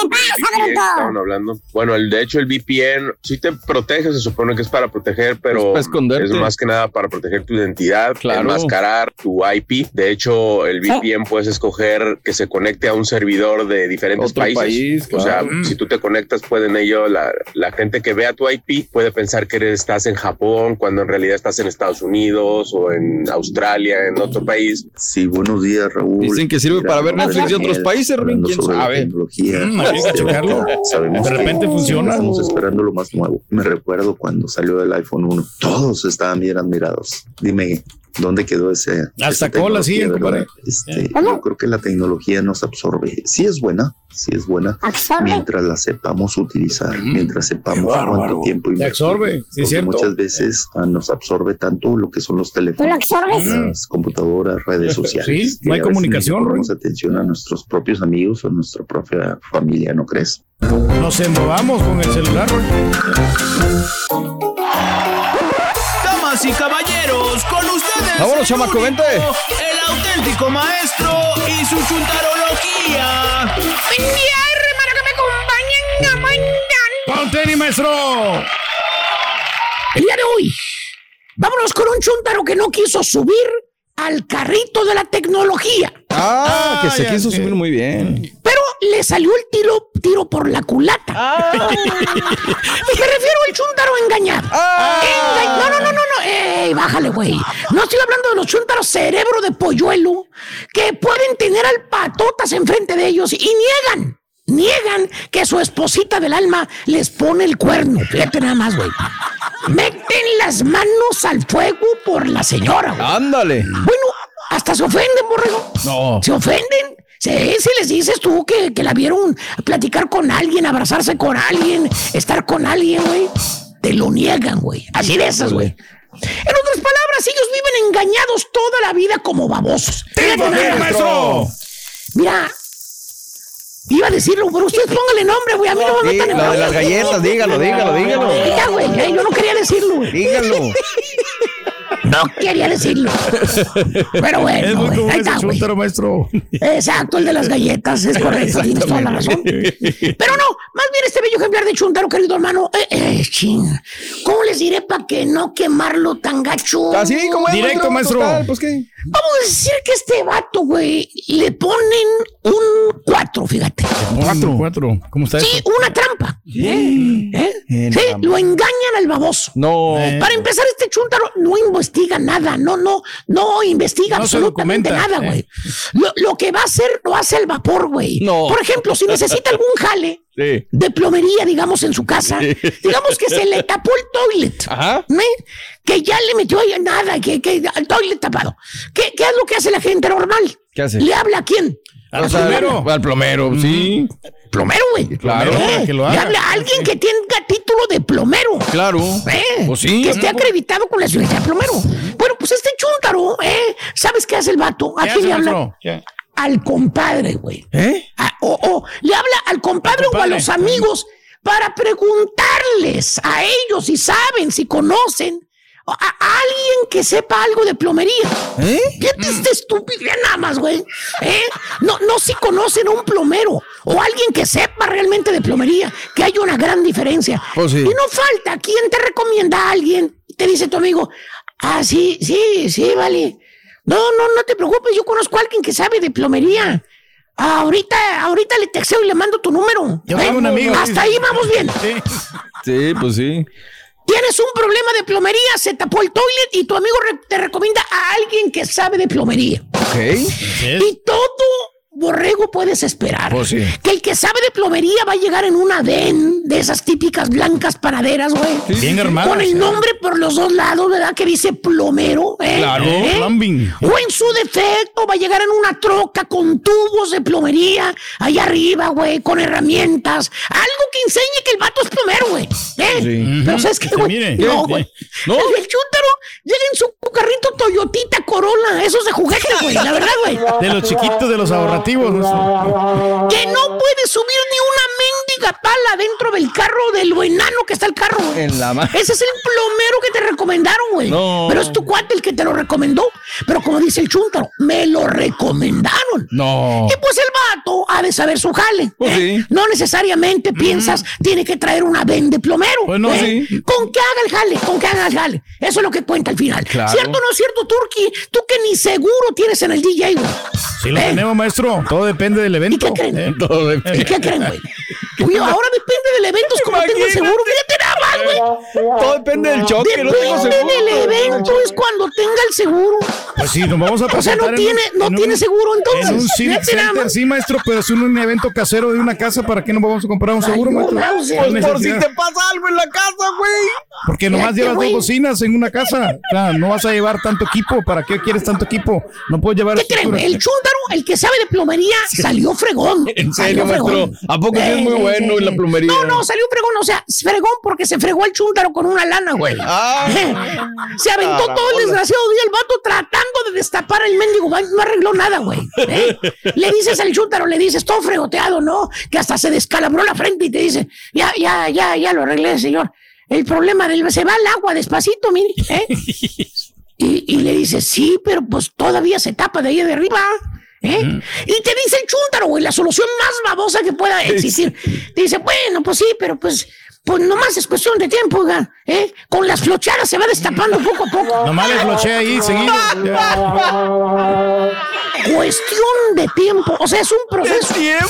Estaban hablando. Bueno, el, de hecho el VPN sí te protege, se supone que es para proteger, Es pero para es más que nada para proteger tu identidad, Claro. enmascarar tu IP. De hecho, el VPN puedes escoger que se conecte a un servidor de diferentes Otro países. país, O sea, si tú te conectas, pueden ellos, la, la gente que vea tu IP puede pensar que eres, estás en Japón cuando en realidad estás en Estados Unidos o en Australia, en otro país. Sí, buenos días, Raúl. Dicen que sirve para ver Netflix de otros países, quién sabe. tecnología. Mm, Este, checarlo. Sabemos De que repente funciona. Estamos esperando lo más nuevo. Me recuerdo cuando salió el iPhone 1. Todos estaban bien admirados. Dime, ¿dónde quedó ese? Hasta cola, sí, compadre. verdad? Este, yo creo que la tecnología nos absorbe. Sí es buena, sí es buena. Absorbe. Mientras la sepamos utilizar, mientras sepamos bárbaro. cuánto tiempo Te absorbe, sí, cierto. muchas veces ah, nos absorbe tanto lo que son los ¿Tú lo teléfonos absorbes? las computadoras, redes sociales. Sí, no hay comunicación, ponemos atención a nuestros propios amigos o a nuestra propia familia, ¿no crees? Nos embobamos con el celular. Damas y caballeros, con ustedes. Vámonos, el chamaco, vente. El auténtico maestro y su chuntarología. Buen día, hermano, que me acompañen a mañana. ¡Con tenis, maestro! El día de hoy, vámonos con un chuntaro que no quiso subir al carrito de la tecnología. Ah, que se quiso sé. subir muy bien. Pero le salió el tiro, tiro por la culata. (laughs) Me refiero al chuntaro engañado. Enga- No, no, no, no, no. Ey, bájale, güey. No estoy hablando de los chuntaros cerebro de polluelo que pueden tener al patotas enfrente de ellos y niegan. Niegan que su esposita del alma les pone el cuerno. Fíjate nada más, güey. Meten las manos al fuego por la señora, güey. Ándale. Bueno, hasta se ofenden, borrego. No. Se ofenden. Sí, si les dices tú que, que la vieron platicar con alguien, abrazarse con alguien, estar con alguien, güey, te lo niegan, güey. Así de esas, güey. En otras palabras, ellos viven engañados toda la vida como babosos. Maestro! Mira, iba a decirlo, pero ustedes pónganle nombre, güey. A mí no me Sí, metan en lo de las galletas, dígalo, dígalo, dígalo. Ya, güey, eh, yo no quería decirlo, güey. Dígalo. (laughs) No quería decirlo. Pero bueno, Es muy común ahí ese está, maestro. Exacto, el de las galletas, es correcto, tienes toda la razón. Pero no, más bien este bello ejemplar de chuntaro, querido hermano. Eh, eh, chin. ¿Cómo les diré para que no quemarlo tan gacho? Así como es, Directo, maestro. total, pues qué. Vamos a decir que este vato, güey, le ponen un 4, fíjate. Cuatro, cuatro. ¿Cómo está Sí, una trampa. ¿Eh? El Sí, lo engañan al baboso. No. Para empezar, este chuntaro no investiga nada, no, no, no investiga No absolutamente nada, eh. güey. Lo, lo que va a hacer lo hace al vapor, güey. No. Por ejemplo, si necesita algún jale Sí. de plomería, digamos, en su casa, digamos que se le tapó el toilet. Ajá. ¿eh? Que ya le metió ahí nada, que, que el toilet tapado. ¿Qué, ¿Qué es lo que hace la gente normal? ¿Qué hace? ¿Le habla a quién? Al O sea, plomero. Al plomero, sí. Plomero, güey. Claro, Eh, que lo Le haga. habla a alguien que tenga título de plomero. Claro. Eh, Pues sí. Que esté acreditado con la ciudad de plomero. Bueno, pues este chúntaro, ¿eh? ¿Sabes qué hace el vato? ¿A ¿Qué quién le habla? Al compadre, güey. ¿Eh? A- o, o le habla al compadre, Al o a los amigos para preguntarles a ellos si saben, si conocen a, alguien que sepa algo de plomería. ¿Eh? Fíjate estupidez nada más, güey. ¿Eh? No, no si conocen a un plomero o alguien que sepa realmente de plomería, que hay una gran diferencia. Sí. Y no falta quien te recomienda a alguien y te dice tu amigo, ah, sí, sí, sí, vale. No, no, no te preocupes, yo conozco a alguien que sabe de plomería. Ah, ahorita, ahorita le texteo y le mando tu número. Yo ¿Eh? tengo un amigo. Hasta ahí vamos bien. Sí. Sí, pues sí. Tienes un problema de plomería, se tapó el toilet y tu amigo re- te recomienda a alguien que sabe de plomería. Ok. Y todo borrego puedes esperar. Pues sí. Que el que sabe de plomería va a llegar en una ven de esas típicas blancas panaderas, güey. Bien armadas, Con el eh. nombre por los dos lados, ¿verdad? Que dice plomero. ¿eh? Claro, ¿Eh? plumbing. O en su defecto va a llegar en una troca con tubos de plomería allá arriba, güey, con herramientas. Algo que enseñe que el vato es plomero, güey. ¿eh? Sí. Pero ¿sabes qué, güey? No, Sí, güey. No. El, el chúntaro llega en su carrito Toyotita Corolla, esos de juguete, güey, la verdad, güey. De los chiquitos, de los ahorrativos. Que no puede subir ni una mendiga pala dentro del carro de lo enano que está el carro. En la Ese es el plomero que te recomendaron, güey. No. Pero es tu cuate el que te lo recomendó. Pero como dice el chúntaro, me lo recomendaron. No. Y pues el vato ha de saber su jale. Pues ¿eh? sí. No necesariamente piensas, tiene que traer una ven de plomero. Pues no, ¿eh? sí. Con que haga el jale, con que haga el jale. Eso es lo que cuenta al final. Claro. ¿Cierto o no es cierto, Turki? Tú que ni seguro tienes en el DJ, güey. Sí lo ¿Eh? tenemos, maestro. Todo depende del ¿Y evento. qué creen? Eh, Todo de- ¿Y qué creen, güey? Oye, ahora depende del evento, es como tengo el seguro. Fíjate nada más, güey. Todo depende del choque, no tengo Depende seguro. del evento, es cuando tenga el seguro. Pues sí, nos vamos a O sea, no en tiene, un- no en tiene un- seguro entonces. En un civic center, sí, maestro, pero es un, un evento casero de una casa. ¿Para qué nos vamos a comprar un seguro, no, maestro? ¿Cuál Pues por si te pasa algo en la casa, güey. Porque nomás Fíjate, llevas dos bocinas en una casa. O sea, no vas a llevar tanto equipo. ¿Para qué quieres tanto equipo? No puedes llevar. El chúntaro, el que sabe de plomería, salió fregón. (laughs) En serio, maestro. ¿A poco sí es muy bueno en la plomería? No, no, salió fregón. O sea, fregón porque se fregó el chúntaro con una lana, güey. Ah. (laughs) Se aventó Ah, todo el desgraciado día el vato tratando de destapar el mendigo. No arregló nada, güey. ¿eh? (laughs) Le dices al chúntaro, le dices, todo fregoteado, ¿no? Que hasta se descalabró la frente y te dice, ya, ya, ya, ya lo arreglé, señor. El problema del... Se va el agua despacito, mire. ¿eh? (laughs) Y, y le dice, sí, pero pues todavía se tapa de ahí de arriba. ¿Eh? Y te dice el chúntaro, güey, la solución más babosa que pueda existir. Te dice, bueno, pues sí, pero pues, pues nomás es cuestión de tiempo, oiga, ¿eh? Con las flochadas se va destapando poco a poco. (laughs) Nomás le floché ahí seguido. Cuestión de tiempo. O sea, es un proceso. tiempo?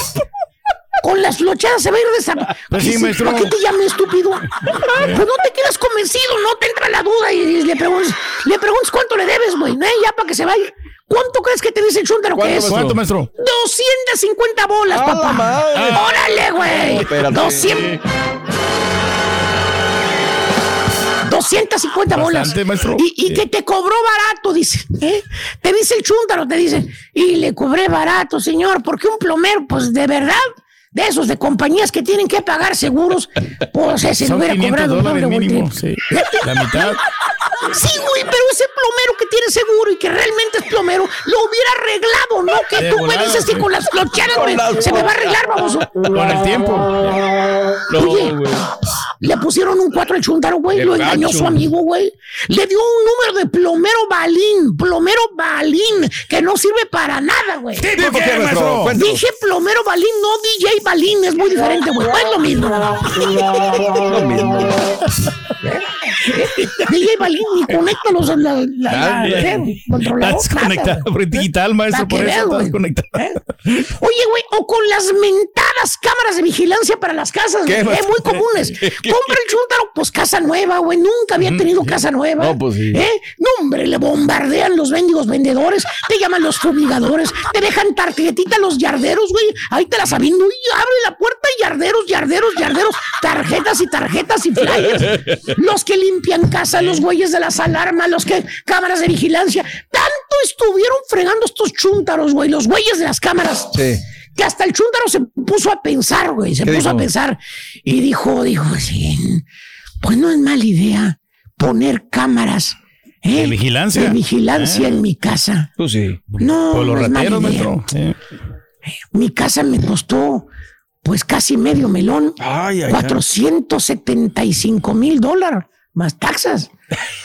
Con las flochadas se va a ir destapando. Pues sí, maestro. ¿Para qué te llame estúpido? Pues no te quedas convencido, no te entra la duda y le preguntas, le preguntas cuánto le debes, güey, ¿eh? Ya para que se vaya. ¿Cuánto crees que te dice el chúntaro que ¿Cuánto, es? ¿Cuánto, maestro? 250 bolas, Ah, papá. madre. Órale, güey. Espérate. 200. 450 bolas. Bastante, maestro. Y, y Sí. que te cobró barato, dice. ¿eh? Te dice el chúntaro, te dice. Y le cobré barato, señor, porque un plomero, pues de verdad, de esos de compañías que tienen que pagar seguros, pues ese le hubiera 500 cobrado dólares doble mínimo, sí. La mitad. (laughs) Sí, güey, pero ese plomero que tiene seguro y que realmente es plomero, lo hubiera arreglado, ¿no? Que tú me dices que con las clochadas, se me va a arreglar, vamos. Con el tiempo. Oye, le pusieron un 4 al chuntaro, güey, Qué lo engañó gacho. su amigo, güey. Le dio un número de plomero balín, plomero balín, que no sirve para nada, güey. ¿Tipo qué, maestro? Cuéntanos. Dije plomero balín, no DJ balín, es muy diferente, güey. No es lo mismo. (laughs) (laughs) DJ balín, ni conéctalos a la, la, la- Ah, la- controlador, Estás conectado (laughs) por digital, maestro, Pa' que por eso estás conectado. Oye, güey, o con las mentadas cámaras de vigilancia para las casas, ¿Qué, güey, eh, maestro? muy comunes. ¿Qué, qué, Compra el chúntaro, pues casa nueva, güey, nunca había tenido casa nueva. No, pues sí. ¿Eh? No, hombre, le bombardean los mendigos vendedores, te llaman los fumigadores, te dejan tarjetita los yarderos, güey, ahí te las aviendo y abre la puerta y yarderos, yarderos, yarderos, tarjetas y tarjetas y flyers. Los que limpian casa, los güeyes de las alarmas, los que cámaras de vigilancia, tanto estuvieron fregando estos chúntaros, güey, los güeyes de las cámaras Sí. que hasta el chúntaro se puso a pensar, güey, se ¿Qué puso dijo? a pensar y dijo, dijo, sí, pues no es mala idea poner cámaras ¿eh? De vigilancia. de vigilancia ¿Eh? en mi casa. Pues sí. No, Por los no es mala rateros, idea. maestro. Sí. Mi casa me costó pues casi medio melón, ay, ay. 475 mil dólares más taxas. (laughs)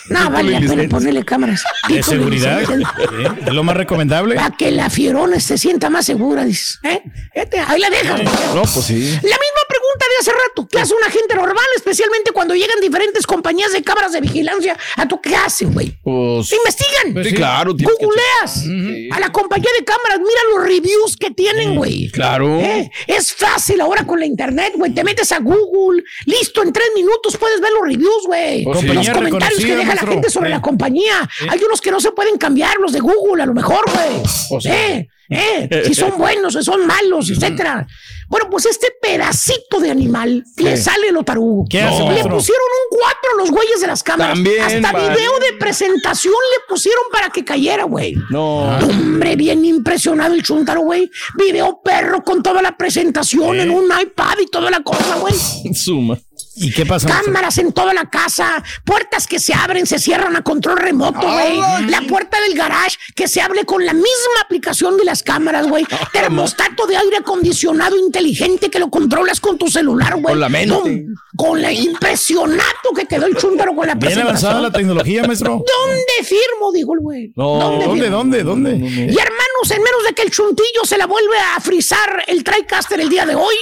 No, vale la pena ponerle cámaras. De seguridad. Es lo más recomendable. Para que la Fierona se sienta más segura, dices. ¿eh? Fíjate, Ahí la dejas. No, pues sí. La misma de hace rato. ¿Qué hace un agente normal, especialmente cuando llegan diferentes compañías de cámaras de vigilancia? ¿A tú qué hacen, güey? Pues. Investigan. Sí, claro. tienes que Googleas a la compañía de cámaras, mira los reviews que tienen, güey. Claro. ¿Eh? Es fácil ahora con la internet, güey. Te metes a Google, listo, en tres minutos puedes ver los reviews, güey. Pues sí. Los comentarios que deja la gente sobre la compañía. Hay unos que no se pueden cambiar, los de Google, a lo mejor, güey. Pues sí. ¿Eh? ¿Eh? Si son (laughs) buenos, si son malos, etcétera. Bueno, pues este pedacito de animal le sale lo tarugo. ¿Qué hace, Le maestro? pusieron un 4 los güeyes de las cámaras. También, Hasta vale. video de presentación le pusieron para que cayera, güey. No. Hombre, bien impresionado el chuntaro, güey. Video perro con toda la presentación en un iPad y toda la cosa, güey. (laughs) Suma. ¿Y qué pasa? Cámaras en toda la casa, puertas que se abren, se cierran a control remoto, güey. La puerta del garage que se abre con la misma aplicación de las cámaras, güey. Termostato de aire acondicionado inteligente que lo controlas con tu celular, güey. Con la mente. Con, con la impresionato que quedó el chúntaro con la Bien avanzada la tecnología, maestro. ¿Dónde firmo? Dijo el güey. No. ¿Dónde ¿Dónde, firmo? dónde, dónde? Y hermanos, en menos de que el chuntillo se la vuelve a frizar el TriCaster el día de hoy,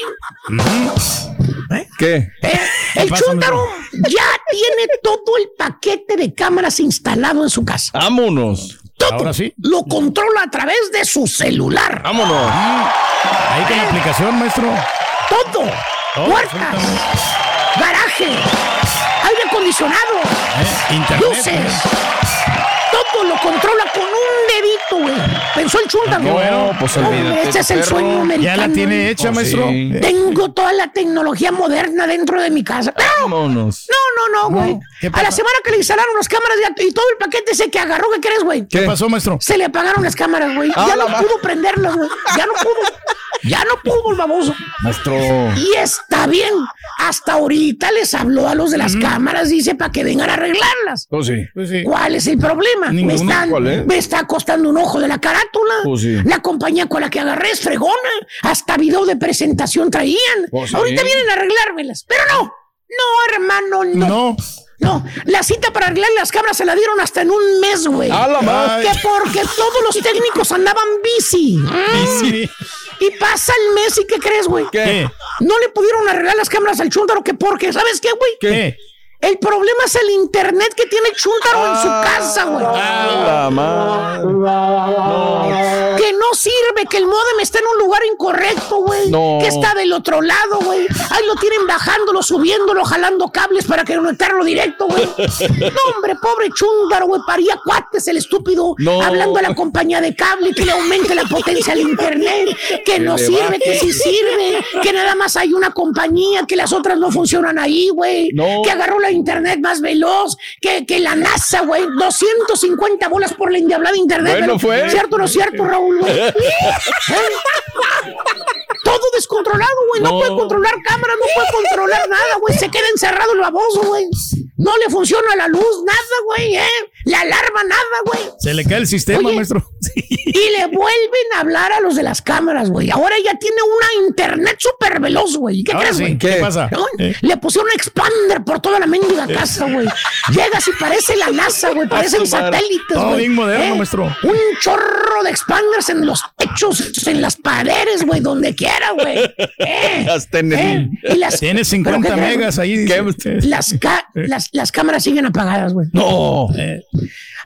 ¿Qué? ¿eh? el chuntaro ya tiene todo el paquete de cámaras instalado en su casa. Vámonos. Todo Ahora sí. lo controla a través de su celular. Vámonos. Ahí con la aplicación, maestro. Todo. Puertas, garaje, aire acondicionado, Eh, Internet. luces. Lo controla con un dedito, güey. Pensó el chúntaro. Qué bueno, pues olvídate, Este es el perro. sueño americano. Ya la tiene hecha, Oh, maestro. sí. Tengo toda la tecnología moderna dentro de mi casa. No, no, no, güey. ¿qué A la semana que le instalaron las cámaras ya- y todo el paquete ese que agarró, ¿qué crees, güey? ¿Qué pasó, maestro? Se le apagaron las cámaras, güey. Ah, ya no pudo prenderlas, güey. Ya no pudo. Ya no pudo el baboso. Maestro. Y está bien. Hasta ahorita les habló a los de las cámaras, dice, para que vengan a arreglarlas. Pues sí. Pues sí. ¿Cuál es el problema? Me, Ninguno. están- ¿Cuál es? me está costando un ojo de la carátula. Pues sí. La compañía con la que agarré es fregona. Hasta video de presentación traían. Pues sí. Ahorita vienen a arreglármelas. Pero no. No, hermano, no. No. No, la cita para arreglar las cámaras se la dieron hasta en un mes, güey. A la madre. Que porque todos los técnicos andaban bici. Sí. Y pasa el mes y ¿qué crees, güey? ¿Qué? No le pudieron arreglar las cámaras al chúntaro que porque, ¿sabes qué, güey? ¿Qué? El problema es el internet que tiene el chúntaro en su casa, güey. A la madre. Que no sirve, que el modem está en un lugar incorrecto, güey. No. Que está del otro lado, güey. Ahí lo tienen bajándolo, subiéndolo, jalando cables para que conectarlo directo, güey. (laughs) No, hombre, pobre chúndaro, güey. Paría cuates el estúpido. No. Hablando a la compañía de cable que le aumente la potencia al internet. Que no sirve, que sí sirve. Que nada más hay una compañía, que las otras no funcionan ahí, güey. No. Que agarró la internet más veloz. Que, que la NASA, güey. 250 bolas por la indiablada internet. Bueno, fue. ¿Cierto o no es cierto, Raúl, güey? (laughs) ¿Eh? (laughs) Todo descontrolado, güey. No, No. puede controlar cámaras, no puede controlar nada, güey. Se queda encerrado el baboso, güey. No le funciona la luz, nada, güey, ¿eh? La alarma, nada, güey. Se le cae el sistema, Oye. maestro. Y le vuelven a hablar a los de las cámaras, güey. Ahora ya tiene una internet súper veloz, güey. ¿Qué Ahora crees, sí, güey? ¿qué pasa? ¿No? Eh. Le pusieron un expander por toda la mendiga casa, güey. Llegas y parece la NASA, güey. (laughs) Parecen satélites, Todo güey. bien moderno, ¿Eh? maestro. Un chorro de expanders en los techos, en las paredes, güey, donde quiera, güey. (laughs) ¿Eh? Hasta en ¿Eh? el... Y las, Tiene ¿Pero 50 qué crees, megas ahí. las, ca- las, las cámaras siguen apagadas, güey. No. Eh,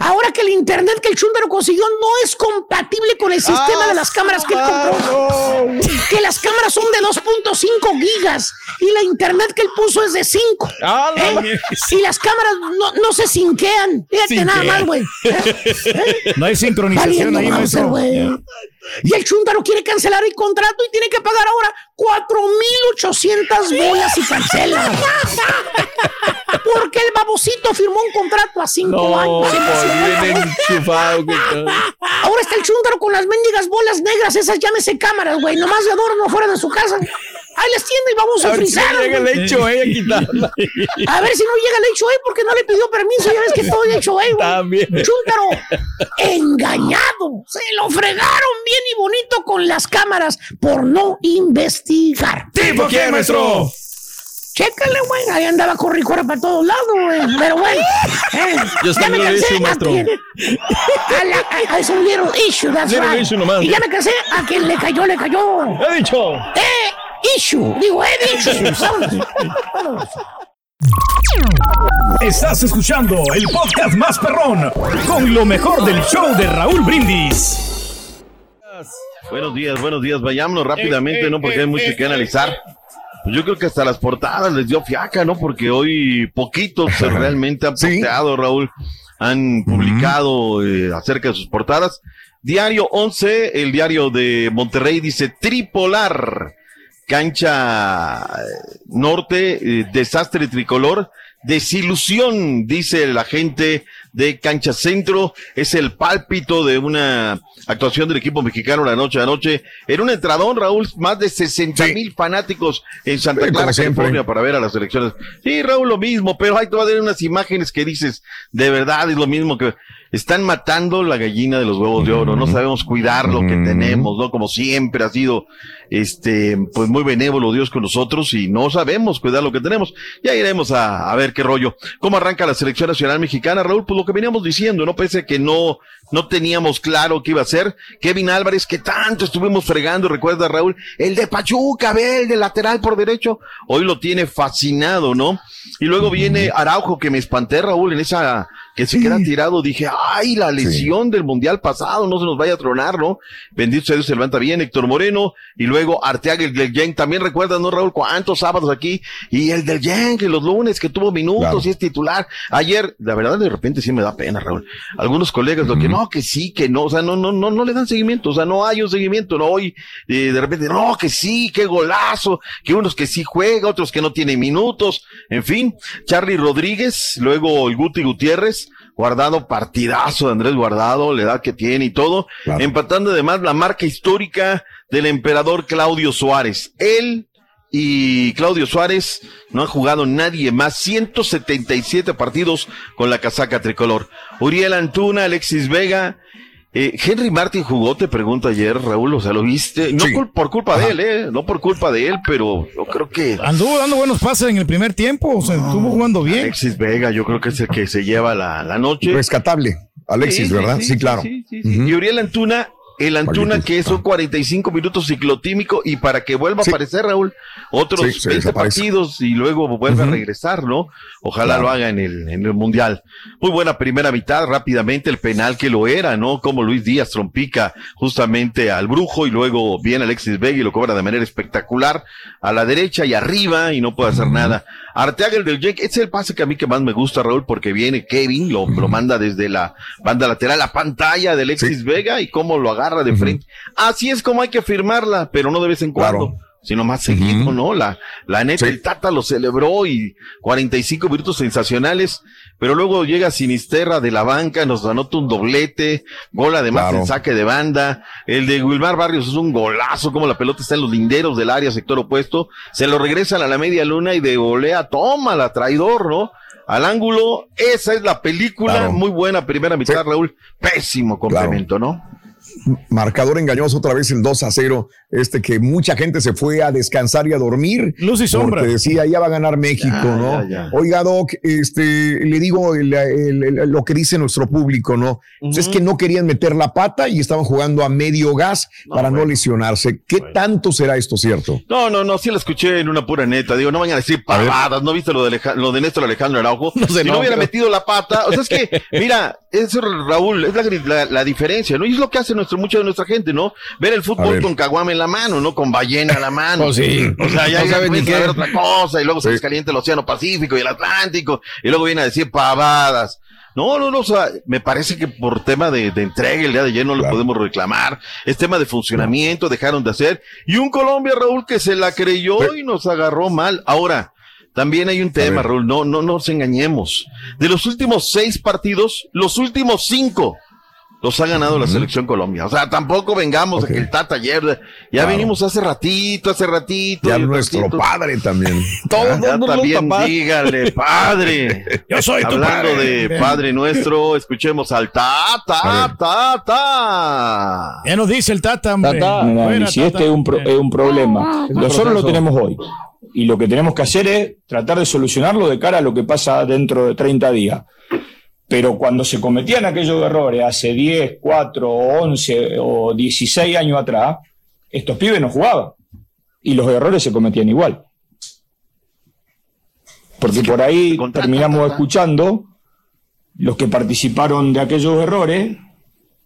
Ahora que el internet que el chúndaro consiguió no es compatible con el sistema Ah, de las cámaras que él compró. Que las cámaras son de 2.5 gigas y la internet que él puso es de 5. Ah, ¿eh? Y las cámaras no, no se sinquean. Fíjate nada más, güey. ¿Eh? (laughs) No hay sincronización Valiendo ahí, Mauser. Y el chúntaro quiere cancelar el contrato y tiene que pagar ahora 4.800 bolas y cancela. (laughs) Porque el babosito firmó un contrato a 5 No, años. enchufado que. Ahora está el chúntaro con las mendigas bolas negras, esas llámese cámaras, güey, nomás de adorno fuera de su casa. Ahí les tiene y vamos a, A ver si no llega el güey. hecho, eh, a quitarla. A ver si no llega el hecho, eh, porque no le pidió permiso. Ya ves que todo el hecho, eh, güey. También. Chúntaro, engañado. Se lo fregaron bien y bonito con las cámaras por no investigar. ¿Tipo quién, maestro? Chécale, güey. Ahí andaba corre y corre para todos lados, güey. Pero bueno. eh, Yo ya me cansé issue, maestro. a quien- a la- a- a- Es un little issue, that's Little right. issue nomás. Y ya me cansé a quien le cayó, le cayó. He dicho. Eh, issue. Digo, eh, issue. (laughs) Vámonos. Vámonos. Estás escuchando el podcast más perrón con lo mejor del show de Raúl Brindis. Buenos días, buenos días. Vayámonos rápidamente, ¿no? Porque hay mucho que analizar. Pues yo creo que hasta las portadas les dio fiaca, ¿no? Porque hoy poquitos se realmente han posteado, Raúl. Han publicado eh, acerca de sus portadas. Diario 11, el diario de Monterrey dice tripolar. Cancha eh, norte, eh, desastre tricolor. Desilusión, dice la gente de Cancha Centro. Es el pálpito de una actuación del equipo mexicano la noche a noche. En un entradón, Raúl, más de 60 mil fanáticos en Santa Sí, Clara. California, para ver a las elecciones. Sí, Raúl, lo mismo, pero hay todavía unas imágenes que dices, de verdad es lo mismo que están matando la gallina de los huevos de oro. No sabemos cuidar lo que tenemos, ¿no? Como siempre ha sido, este, pues muy benévolo Dios con nosotros y no sabemos cuidar lo que tenemos. Ya iremos a, a ver qué rollo. ¿Cómo arranca la selección nacional mexicana, Raúl? Pues lo que veníamos diciendo, ¿no? Pese a que no, no teníamos claro qué iba a ser. Kevin Álvarez, que tanto estuvimos fregando, recuerda Raúl, el de Pachuca, ve, el de lateral por derecho, hoy lo tiene fascinado, ¿no? Y luego viene Araujo, que me espanté, Raúl, en esa que se queda tirado, dije, ay, la lesión del mundial pasado, no se nos vaya a tronar, ¿no? Bendito sea Dios, se levanta bien, Héctor Moreno, y luego Arteaga, el del Yang, también recuerdas, ¿no, Raúl? ¿Cuántos sábados aquí? Y el del Yang, los lunes, que tuvo minutos y es titular. Ayer, la verdad, de repente sí me da pena, Raúl. Algunos colegas, lo que no, que sí, que no, o sea, no, no, no, no le dan seguimiento, o sea, no hay un seguimiento, no, hoy, eh, de repente, no, que sí, qué golazo, que unos que sí juega, otros que no tienen minutos, en fin, Charlie Rodríguez, luego el Guti Gutiérrez, Guardado, partidazo de Andrés Guardado, la edad que tiene y todo, empatando además la marca histórica del emperador Claudio Suárez. Él y Claudio Suárez no han jugado nadie más 177 partidos con la casaca tricolor. Uriel Antuna, Alexis Vega, eh, Henry Martin jugó, te pregunto ayer, Raúl, o sea, lo viste, no cul- por culpa de él, eh, no por culpa de él, pero yo creo que Anduvo dando buenos pases en el primer tiempo, o sea, estuvo jugando bien. Alexis Vega, yo creo que es el que se lleva la, la noche. Rescatable, Alexis, Sí, ¿verdad? sí, claro. Y Uriel Antuna, el Antuna, que son 45 minutos ciclotímico, y para que vuelva a aparecer, Raúl, otros Sí, se 20 desaparece. partidos y luego vuelve Ujú. a regresar, ¿no? Ojalá Claro. lo haga en el, en el Mundial. Muy buena primera mitad, rápidamente el penal que lo era, ¿no? Como Luis Díaz trompica justamente al brujo y luego viene Alexis Vega y lo cobra de manera espectacular a la derecha y arriba y no puede hacer nada. Arteaga el del Jake, es el pase que a mí que más me gusta, Raúl, porque viene Kevin, lo, lo manda desde la banda lateral, la pantalla de Alexis Vega y cómo lo agarra de frente. Así es como hay que firmarla, pero no de vez en cuando. Sino más seguido, ¿no? La, la neta, el Tata lo celebró y 45 minutos sensacionales, pero luego llega Sinisterra de la banca, nos anota un doblete, gol además Claro. en saque de banda, el de Wilmar Barrios es un golazo, como la pelota está en los linderos del área, sector opuesto, se lo regresan a la media luna y de volea, toma la traidor, ¿no? Al ángulo, esa es la película, Claro. muy buena primera mitad, Raúl, pésimo complemento, ¿no? Marcador engañoso otra vez el 2 a 0. Este que mucha gente se fue a descansar y a dormir. Luz y sombra. Porque decía, ya va a ganar México, Ya, ¿no? ya, ya. Oiga, Doc, este, le digo el- el- el- lo que dice nuestro público, ¿no? Pues Es que no querían meter la pata y estaban jugando a medio gas para no lesionarse. ¿Qué tanto será esto cierto? No, no, no, sí la escuché en una pura neta. Digo, no vayan a decir pavadas. ¿No viste lo de, Aleja- lo de Néstor Alejandro Araujo? (laughs) No sé, si no, no, hubiera pero- metido la pata. O sea, es que, mira, eso, Raúl, es la, la- la diferencia, ¿no? Y es lo que hace nuestro, mucha de nuestra gente, ¿no? Ver el fútbol ver. con caguama en la mano, ¿no? Con ballena en la mano. Oh, sí. O sea, ya, No ya saben ni a qué. ver otra cosa y luego se les calienta el Océano Pacífico y el Atlántico y luego viene a decir pavadas. No, no, no, o sea, me parece que por tema de, de entrega el día de ayer no lo podemos reclamar. Es tema de funcionamiento, dejaron de hacer. Y un Colombia, Raúl, que se la creyó y nos agarró mal. Ahora, también hay un tema, Raúl, no, no nos engañemos. De los últimos seis partidos, los últimos cinco los ha ganado la selección Colombia. O sea, tampoco vengamos a que el Tata ayer, ya Claro. venimos hace ratito, hace ratito. Ya nuestro ratito. padre también. Todos (laughs) Ya ya también dígale, padre. (laughs) Yo soy tu Hablando padre. de Padre Nuestro, escuchemos al Tata, Tata. Ya nos dice el Tata, hombre. Tata, no, Fuera, y si Tata. este es un, pro- es un problema, un nosotros lo tenemos hoy. Y lo que tenemos que hacer es tratar de solucionarlo de cara a lo que pasa dentro de 30 días. Pero cuando se cometían aquellos errores hace 10, 4, 11 o 16 años atrás, estos pibes no jugaban. Y los errores se cometían igual. Porque por ahí terminamos escuchando los que participaron de aquellos errores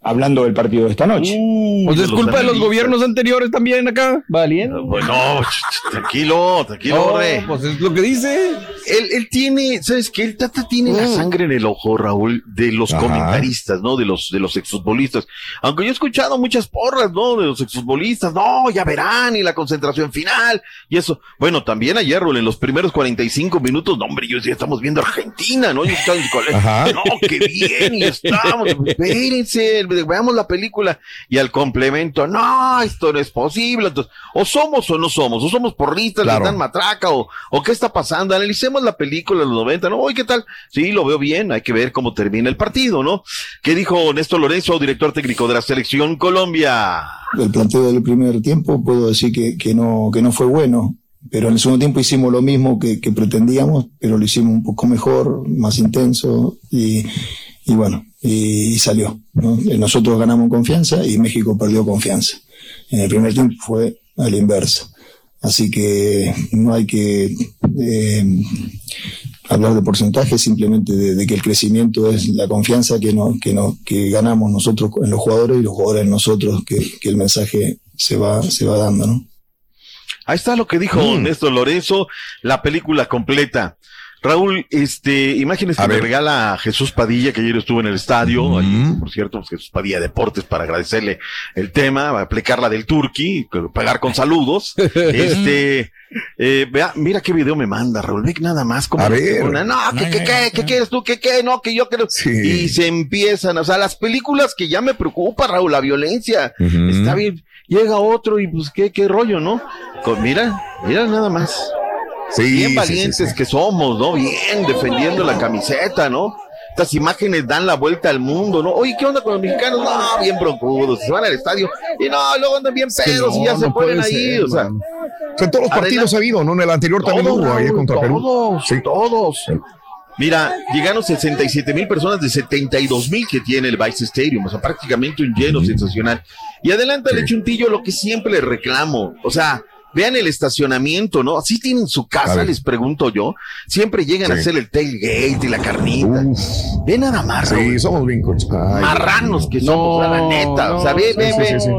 hablando del partido de esta noche. Pues es culpa de los gobiernos anteriores también acá. Valiendo. Bueno, ch- ch- tranquilo, tranquilo, No, hombre. pues es lo que dice. Él, él tiene, ¿sabes qué? El Tata tiene la sangre en el ojo, Raúl, de los Ajá. comentaristas, ¿no? De los, de los exfutbolistas. Aunque yo he escuchado muchas porras, ¿no? De los exfutbolistas, no, ya verán, y la concentración final, y eso. Bueno, también ayer, Raúl, en los primeros 45 minutos, no, hombre, yo decía, estamos viendo Argentina, ¿no? Yo estaba en el colegio, Ajá. no, qué bien, y estamos, espérense, veamos la película, y al complemento, no, esto no es posible, entonces, o somos o no somos, o somos porristas, Claro. dan matraca, o, o qué está pasando, analicemos la película de los 90, ¿no? Oye, ¿qué tal? Sí, lo veo bien, hay que ver cómo termina el partido, ¿no? ¿Qué dijo Néstor Lorenzo, director técnico de la selección Colombia? El planteo del primer tiempo puedo decir que, que no, que no fue bueno, pero en el segundo tiempo hicimos lo mismo que, que pretendíamos, pero lo hicimos un poco mejor, más intenso y, y bueno, y, y salió. ¿No? Eh, Nosotros ganamos confianza y México perdió confianza. En el primer tiempo fue a la inversa. Así que no hay que eh, hablar de porcentaje, simplemente de, de que el crecimiento es la confianza que, no, que, no, que ganamos nosotros en los jugadores y los jugadores en nosotros, que, que el mensaje se va, se va dando, ¿no? Ahí está lo que dijo Mm. Néstor Lorenzo, la película completa. Raúl, este, imágenes que me regala Jesús Padilla, que ayer estuvo en el estadio, ahí, por cierto, pues, Jesús Padilla Deportes, para agradecerle el tema, va a aplicar la del Turqui, pagar con saludos. (laughs) este, eh, vea, mira qué video me manda, Raúl, ve nada más como A ver. una, no, que, que, que, ¿qué quieres tú? ¿Qué, qué? No, que yo quiero. Y se empiezan, o sea, las películas que ya me preocupa, Raúl, la violencia. Está bien, llega otro y pues qué, qué rollo, ¿no? Con- mira, mira nada más. Sí, bien sí, valientes sí, sí. que somos, ¿no? Bien defendiendo la camiseta, ¿no? Estas imágenes dan la vuelta al mundo, ¿no? Oye, ¿qué onda con los mexicanos? No, bien broncudos, se van al estadio y no, luego andan bien pedos y no, ya se ponen ahí, ser, o sea. O sea, en todos los partidos ha habido, ¿no? En el anterior también Todos, hubo, ahí contra Perú. Todos, todos. Mira, llegaron 67 mil personas de 72 mil que tiene el Vice Stadium, o sea, prácticamente un lleno sensacional. Y adelántale, Chuntillo, lo que siempre le reclamo. O sea, vean el estacionamiento, ¿no? Así tienen su casa, les pregunto yo. Siempre llegan a hacer el tailgate y la carnita. Ve nada más, Sí, somos bien. Ay, marranos que somos, la neta. o sea, ve, ve, sí, ve. sí, sí.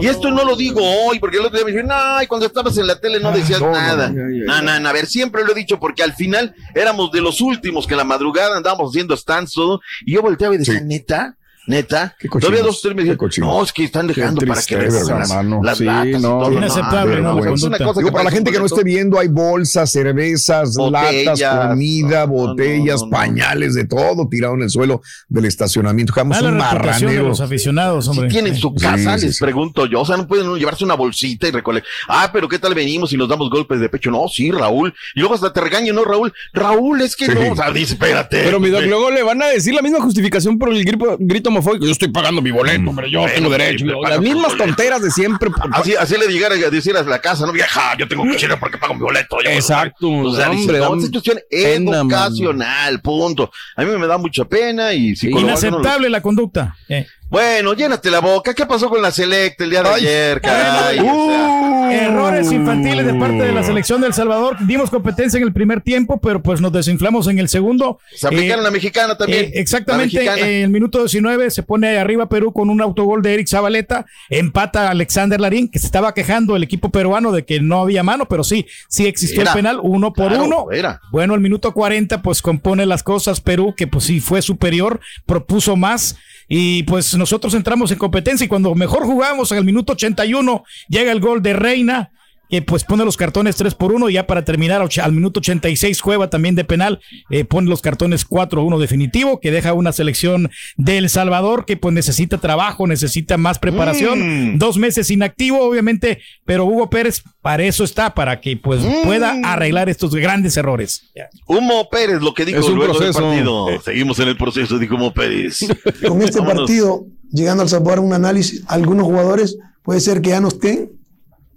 Y esto no lo digo hoy, porque el otro día me dijeron, no, y cuando estabas en la tele no decías no, no, nada. no, No, no, no, a ver, siempre lo he dicho, porque al final éramos de los últimos que en la madrugada andábamos haciendo stands todo, y yo volteaba y decía, neta. Neta, cochinos, todavía dos o tres me dijeron, no, es que están dejando para que las, hermano. las Sí, latas y no, todo. Inaceptable, ¿no? La vergüenza. Es una cosa Digo, para la gente que no esté viendo, hay bolsas, cervezas, Botellas, latas, comida, no, botellas, no, no. pañales, de todo tirado en el suelo del estacionamiento. Dejamos un marranero. los aficionados, hombre. Si tienen su casa, sí, les sí. pregunto yo. O sea, no pueden llevarse una bolsita y recolectar. Ah, pero ¿qué tal venimos y nos damos golpes de pecho? No, sí, Raúl. Y luego hasta te regañan, ¿no, Raúl? Raúl, es que Sí. no. O sea, dice, espérate. Pero mi doc, luego le van a decir la misma justificación por el grito, grito homofóbico. Yo estoy pagando mi boleto, hombre, yo Bueno, tengo derecho. sí, pero Las mismas tonteras de siempre. (laughs) Así, así le llegar a decir a la casa, no vieja, yo tengo que ir porque pago mi boleto. Exacto, O sea, dice, hombre, no, hombre. es situación Pena, educacional, punto. A mí me da mucha pena y si Inaceptable la conducta. Eh. Bueno, llénate la boca. ¿Qué pasó con la Select el día de ayer? (laughs) caray? O sea, Errores infantiles de parte de la selección de El Salvador. Dimos competencia en el primer tiempo, pero pues nos desinflamos en el segundo. se aplicaron Eh, la mexicana también. eh, exactamente, en el minuto 19 se pone arriba Perú con un autogol de Eric Zabaleta, empata Alexander Larín, que se estaba quejando el equipo peruano de que no había mano, pero sí, sí existió Era. el penal, uno por Claro, uno. era. Bueno, el minuto 40 pues compone las cosas Perú, que pues sí fue superior, propuso más. Y pues nosotros entramos en competencia y cuando mejor jugamos el minuto 81 llega el gol de Reina que pues pone los cartones 3 por 1 y ya para terminar al minuto 86 Cueva también de penal eh, pone los cartones 4-1 definitivo que deja una selección de El Salvador que pues necesita trabajo, necesita más preparación, Mm. dos meses inactivo obviamente, pero Hugo Pérez para eso está, para que pues Mm. pueda arreglar estos grandes errores. Humo Pérez, lo que dijo Es un luego del partido. Seguimos en el proceso, dijo Humo Pérez. (laughs) Con este Vámonos. partido, llegando al Salvador, un análisis, algunos jugadores puede ser que ya no estén,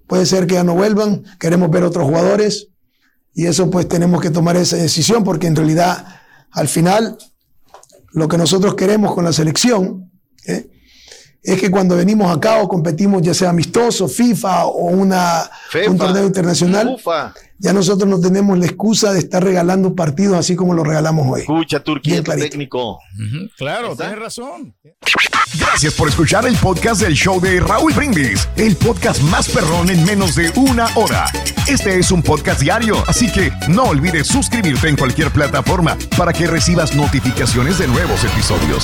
puede ser que ya no vuelvan, queremos ver otros jugadores y eso pues tenemos que tomar esa decisión porque en realidad al final lo que nosotros queremos con la selección ¿eh? Es que cuando venimos acá o competimos ya sea amistoso, FIFA o una, Fefa, un torneo internacional, Ufa. ya nosotros no tenemos la excusa de estar regalando partidos así como lo regalamos hoy. Escucha, Turquía, técnico. Claro, tienes razón. Gracias por escuchar el podcast del show de Raúl Brindis, el podcast más perrón en menos de una hora. Este es un podcast diario, así que no olvides suscribirte en cualquier plataforma para que recibas notificaciones de nuevos episodios.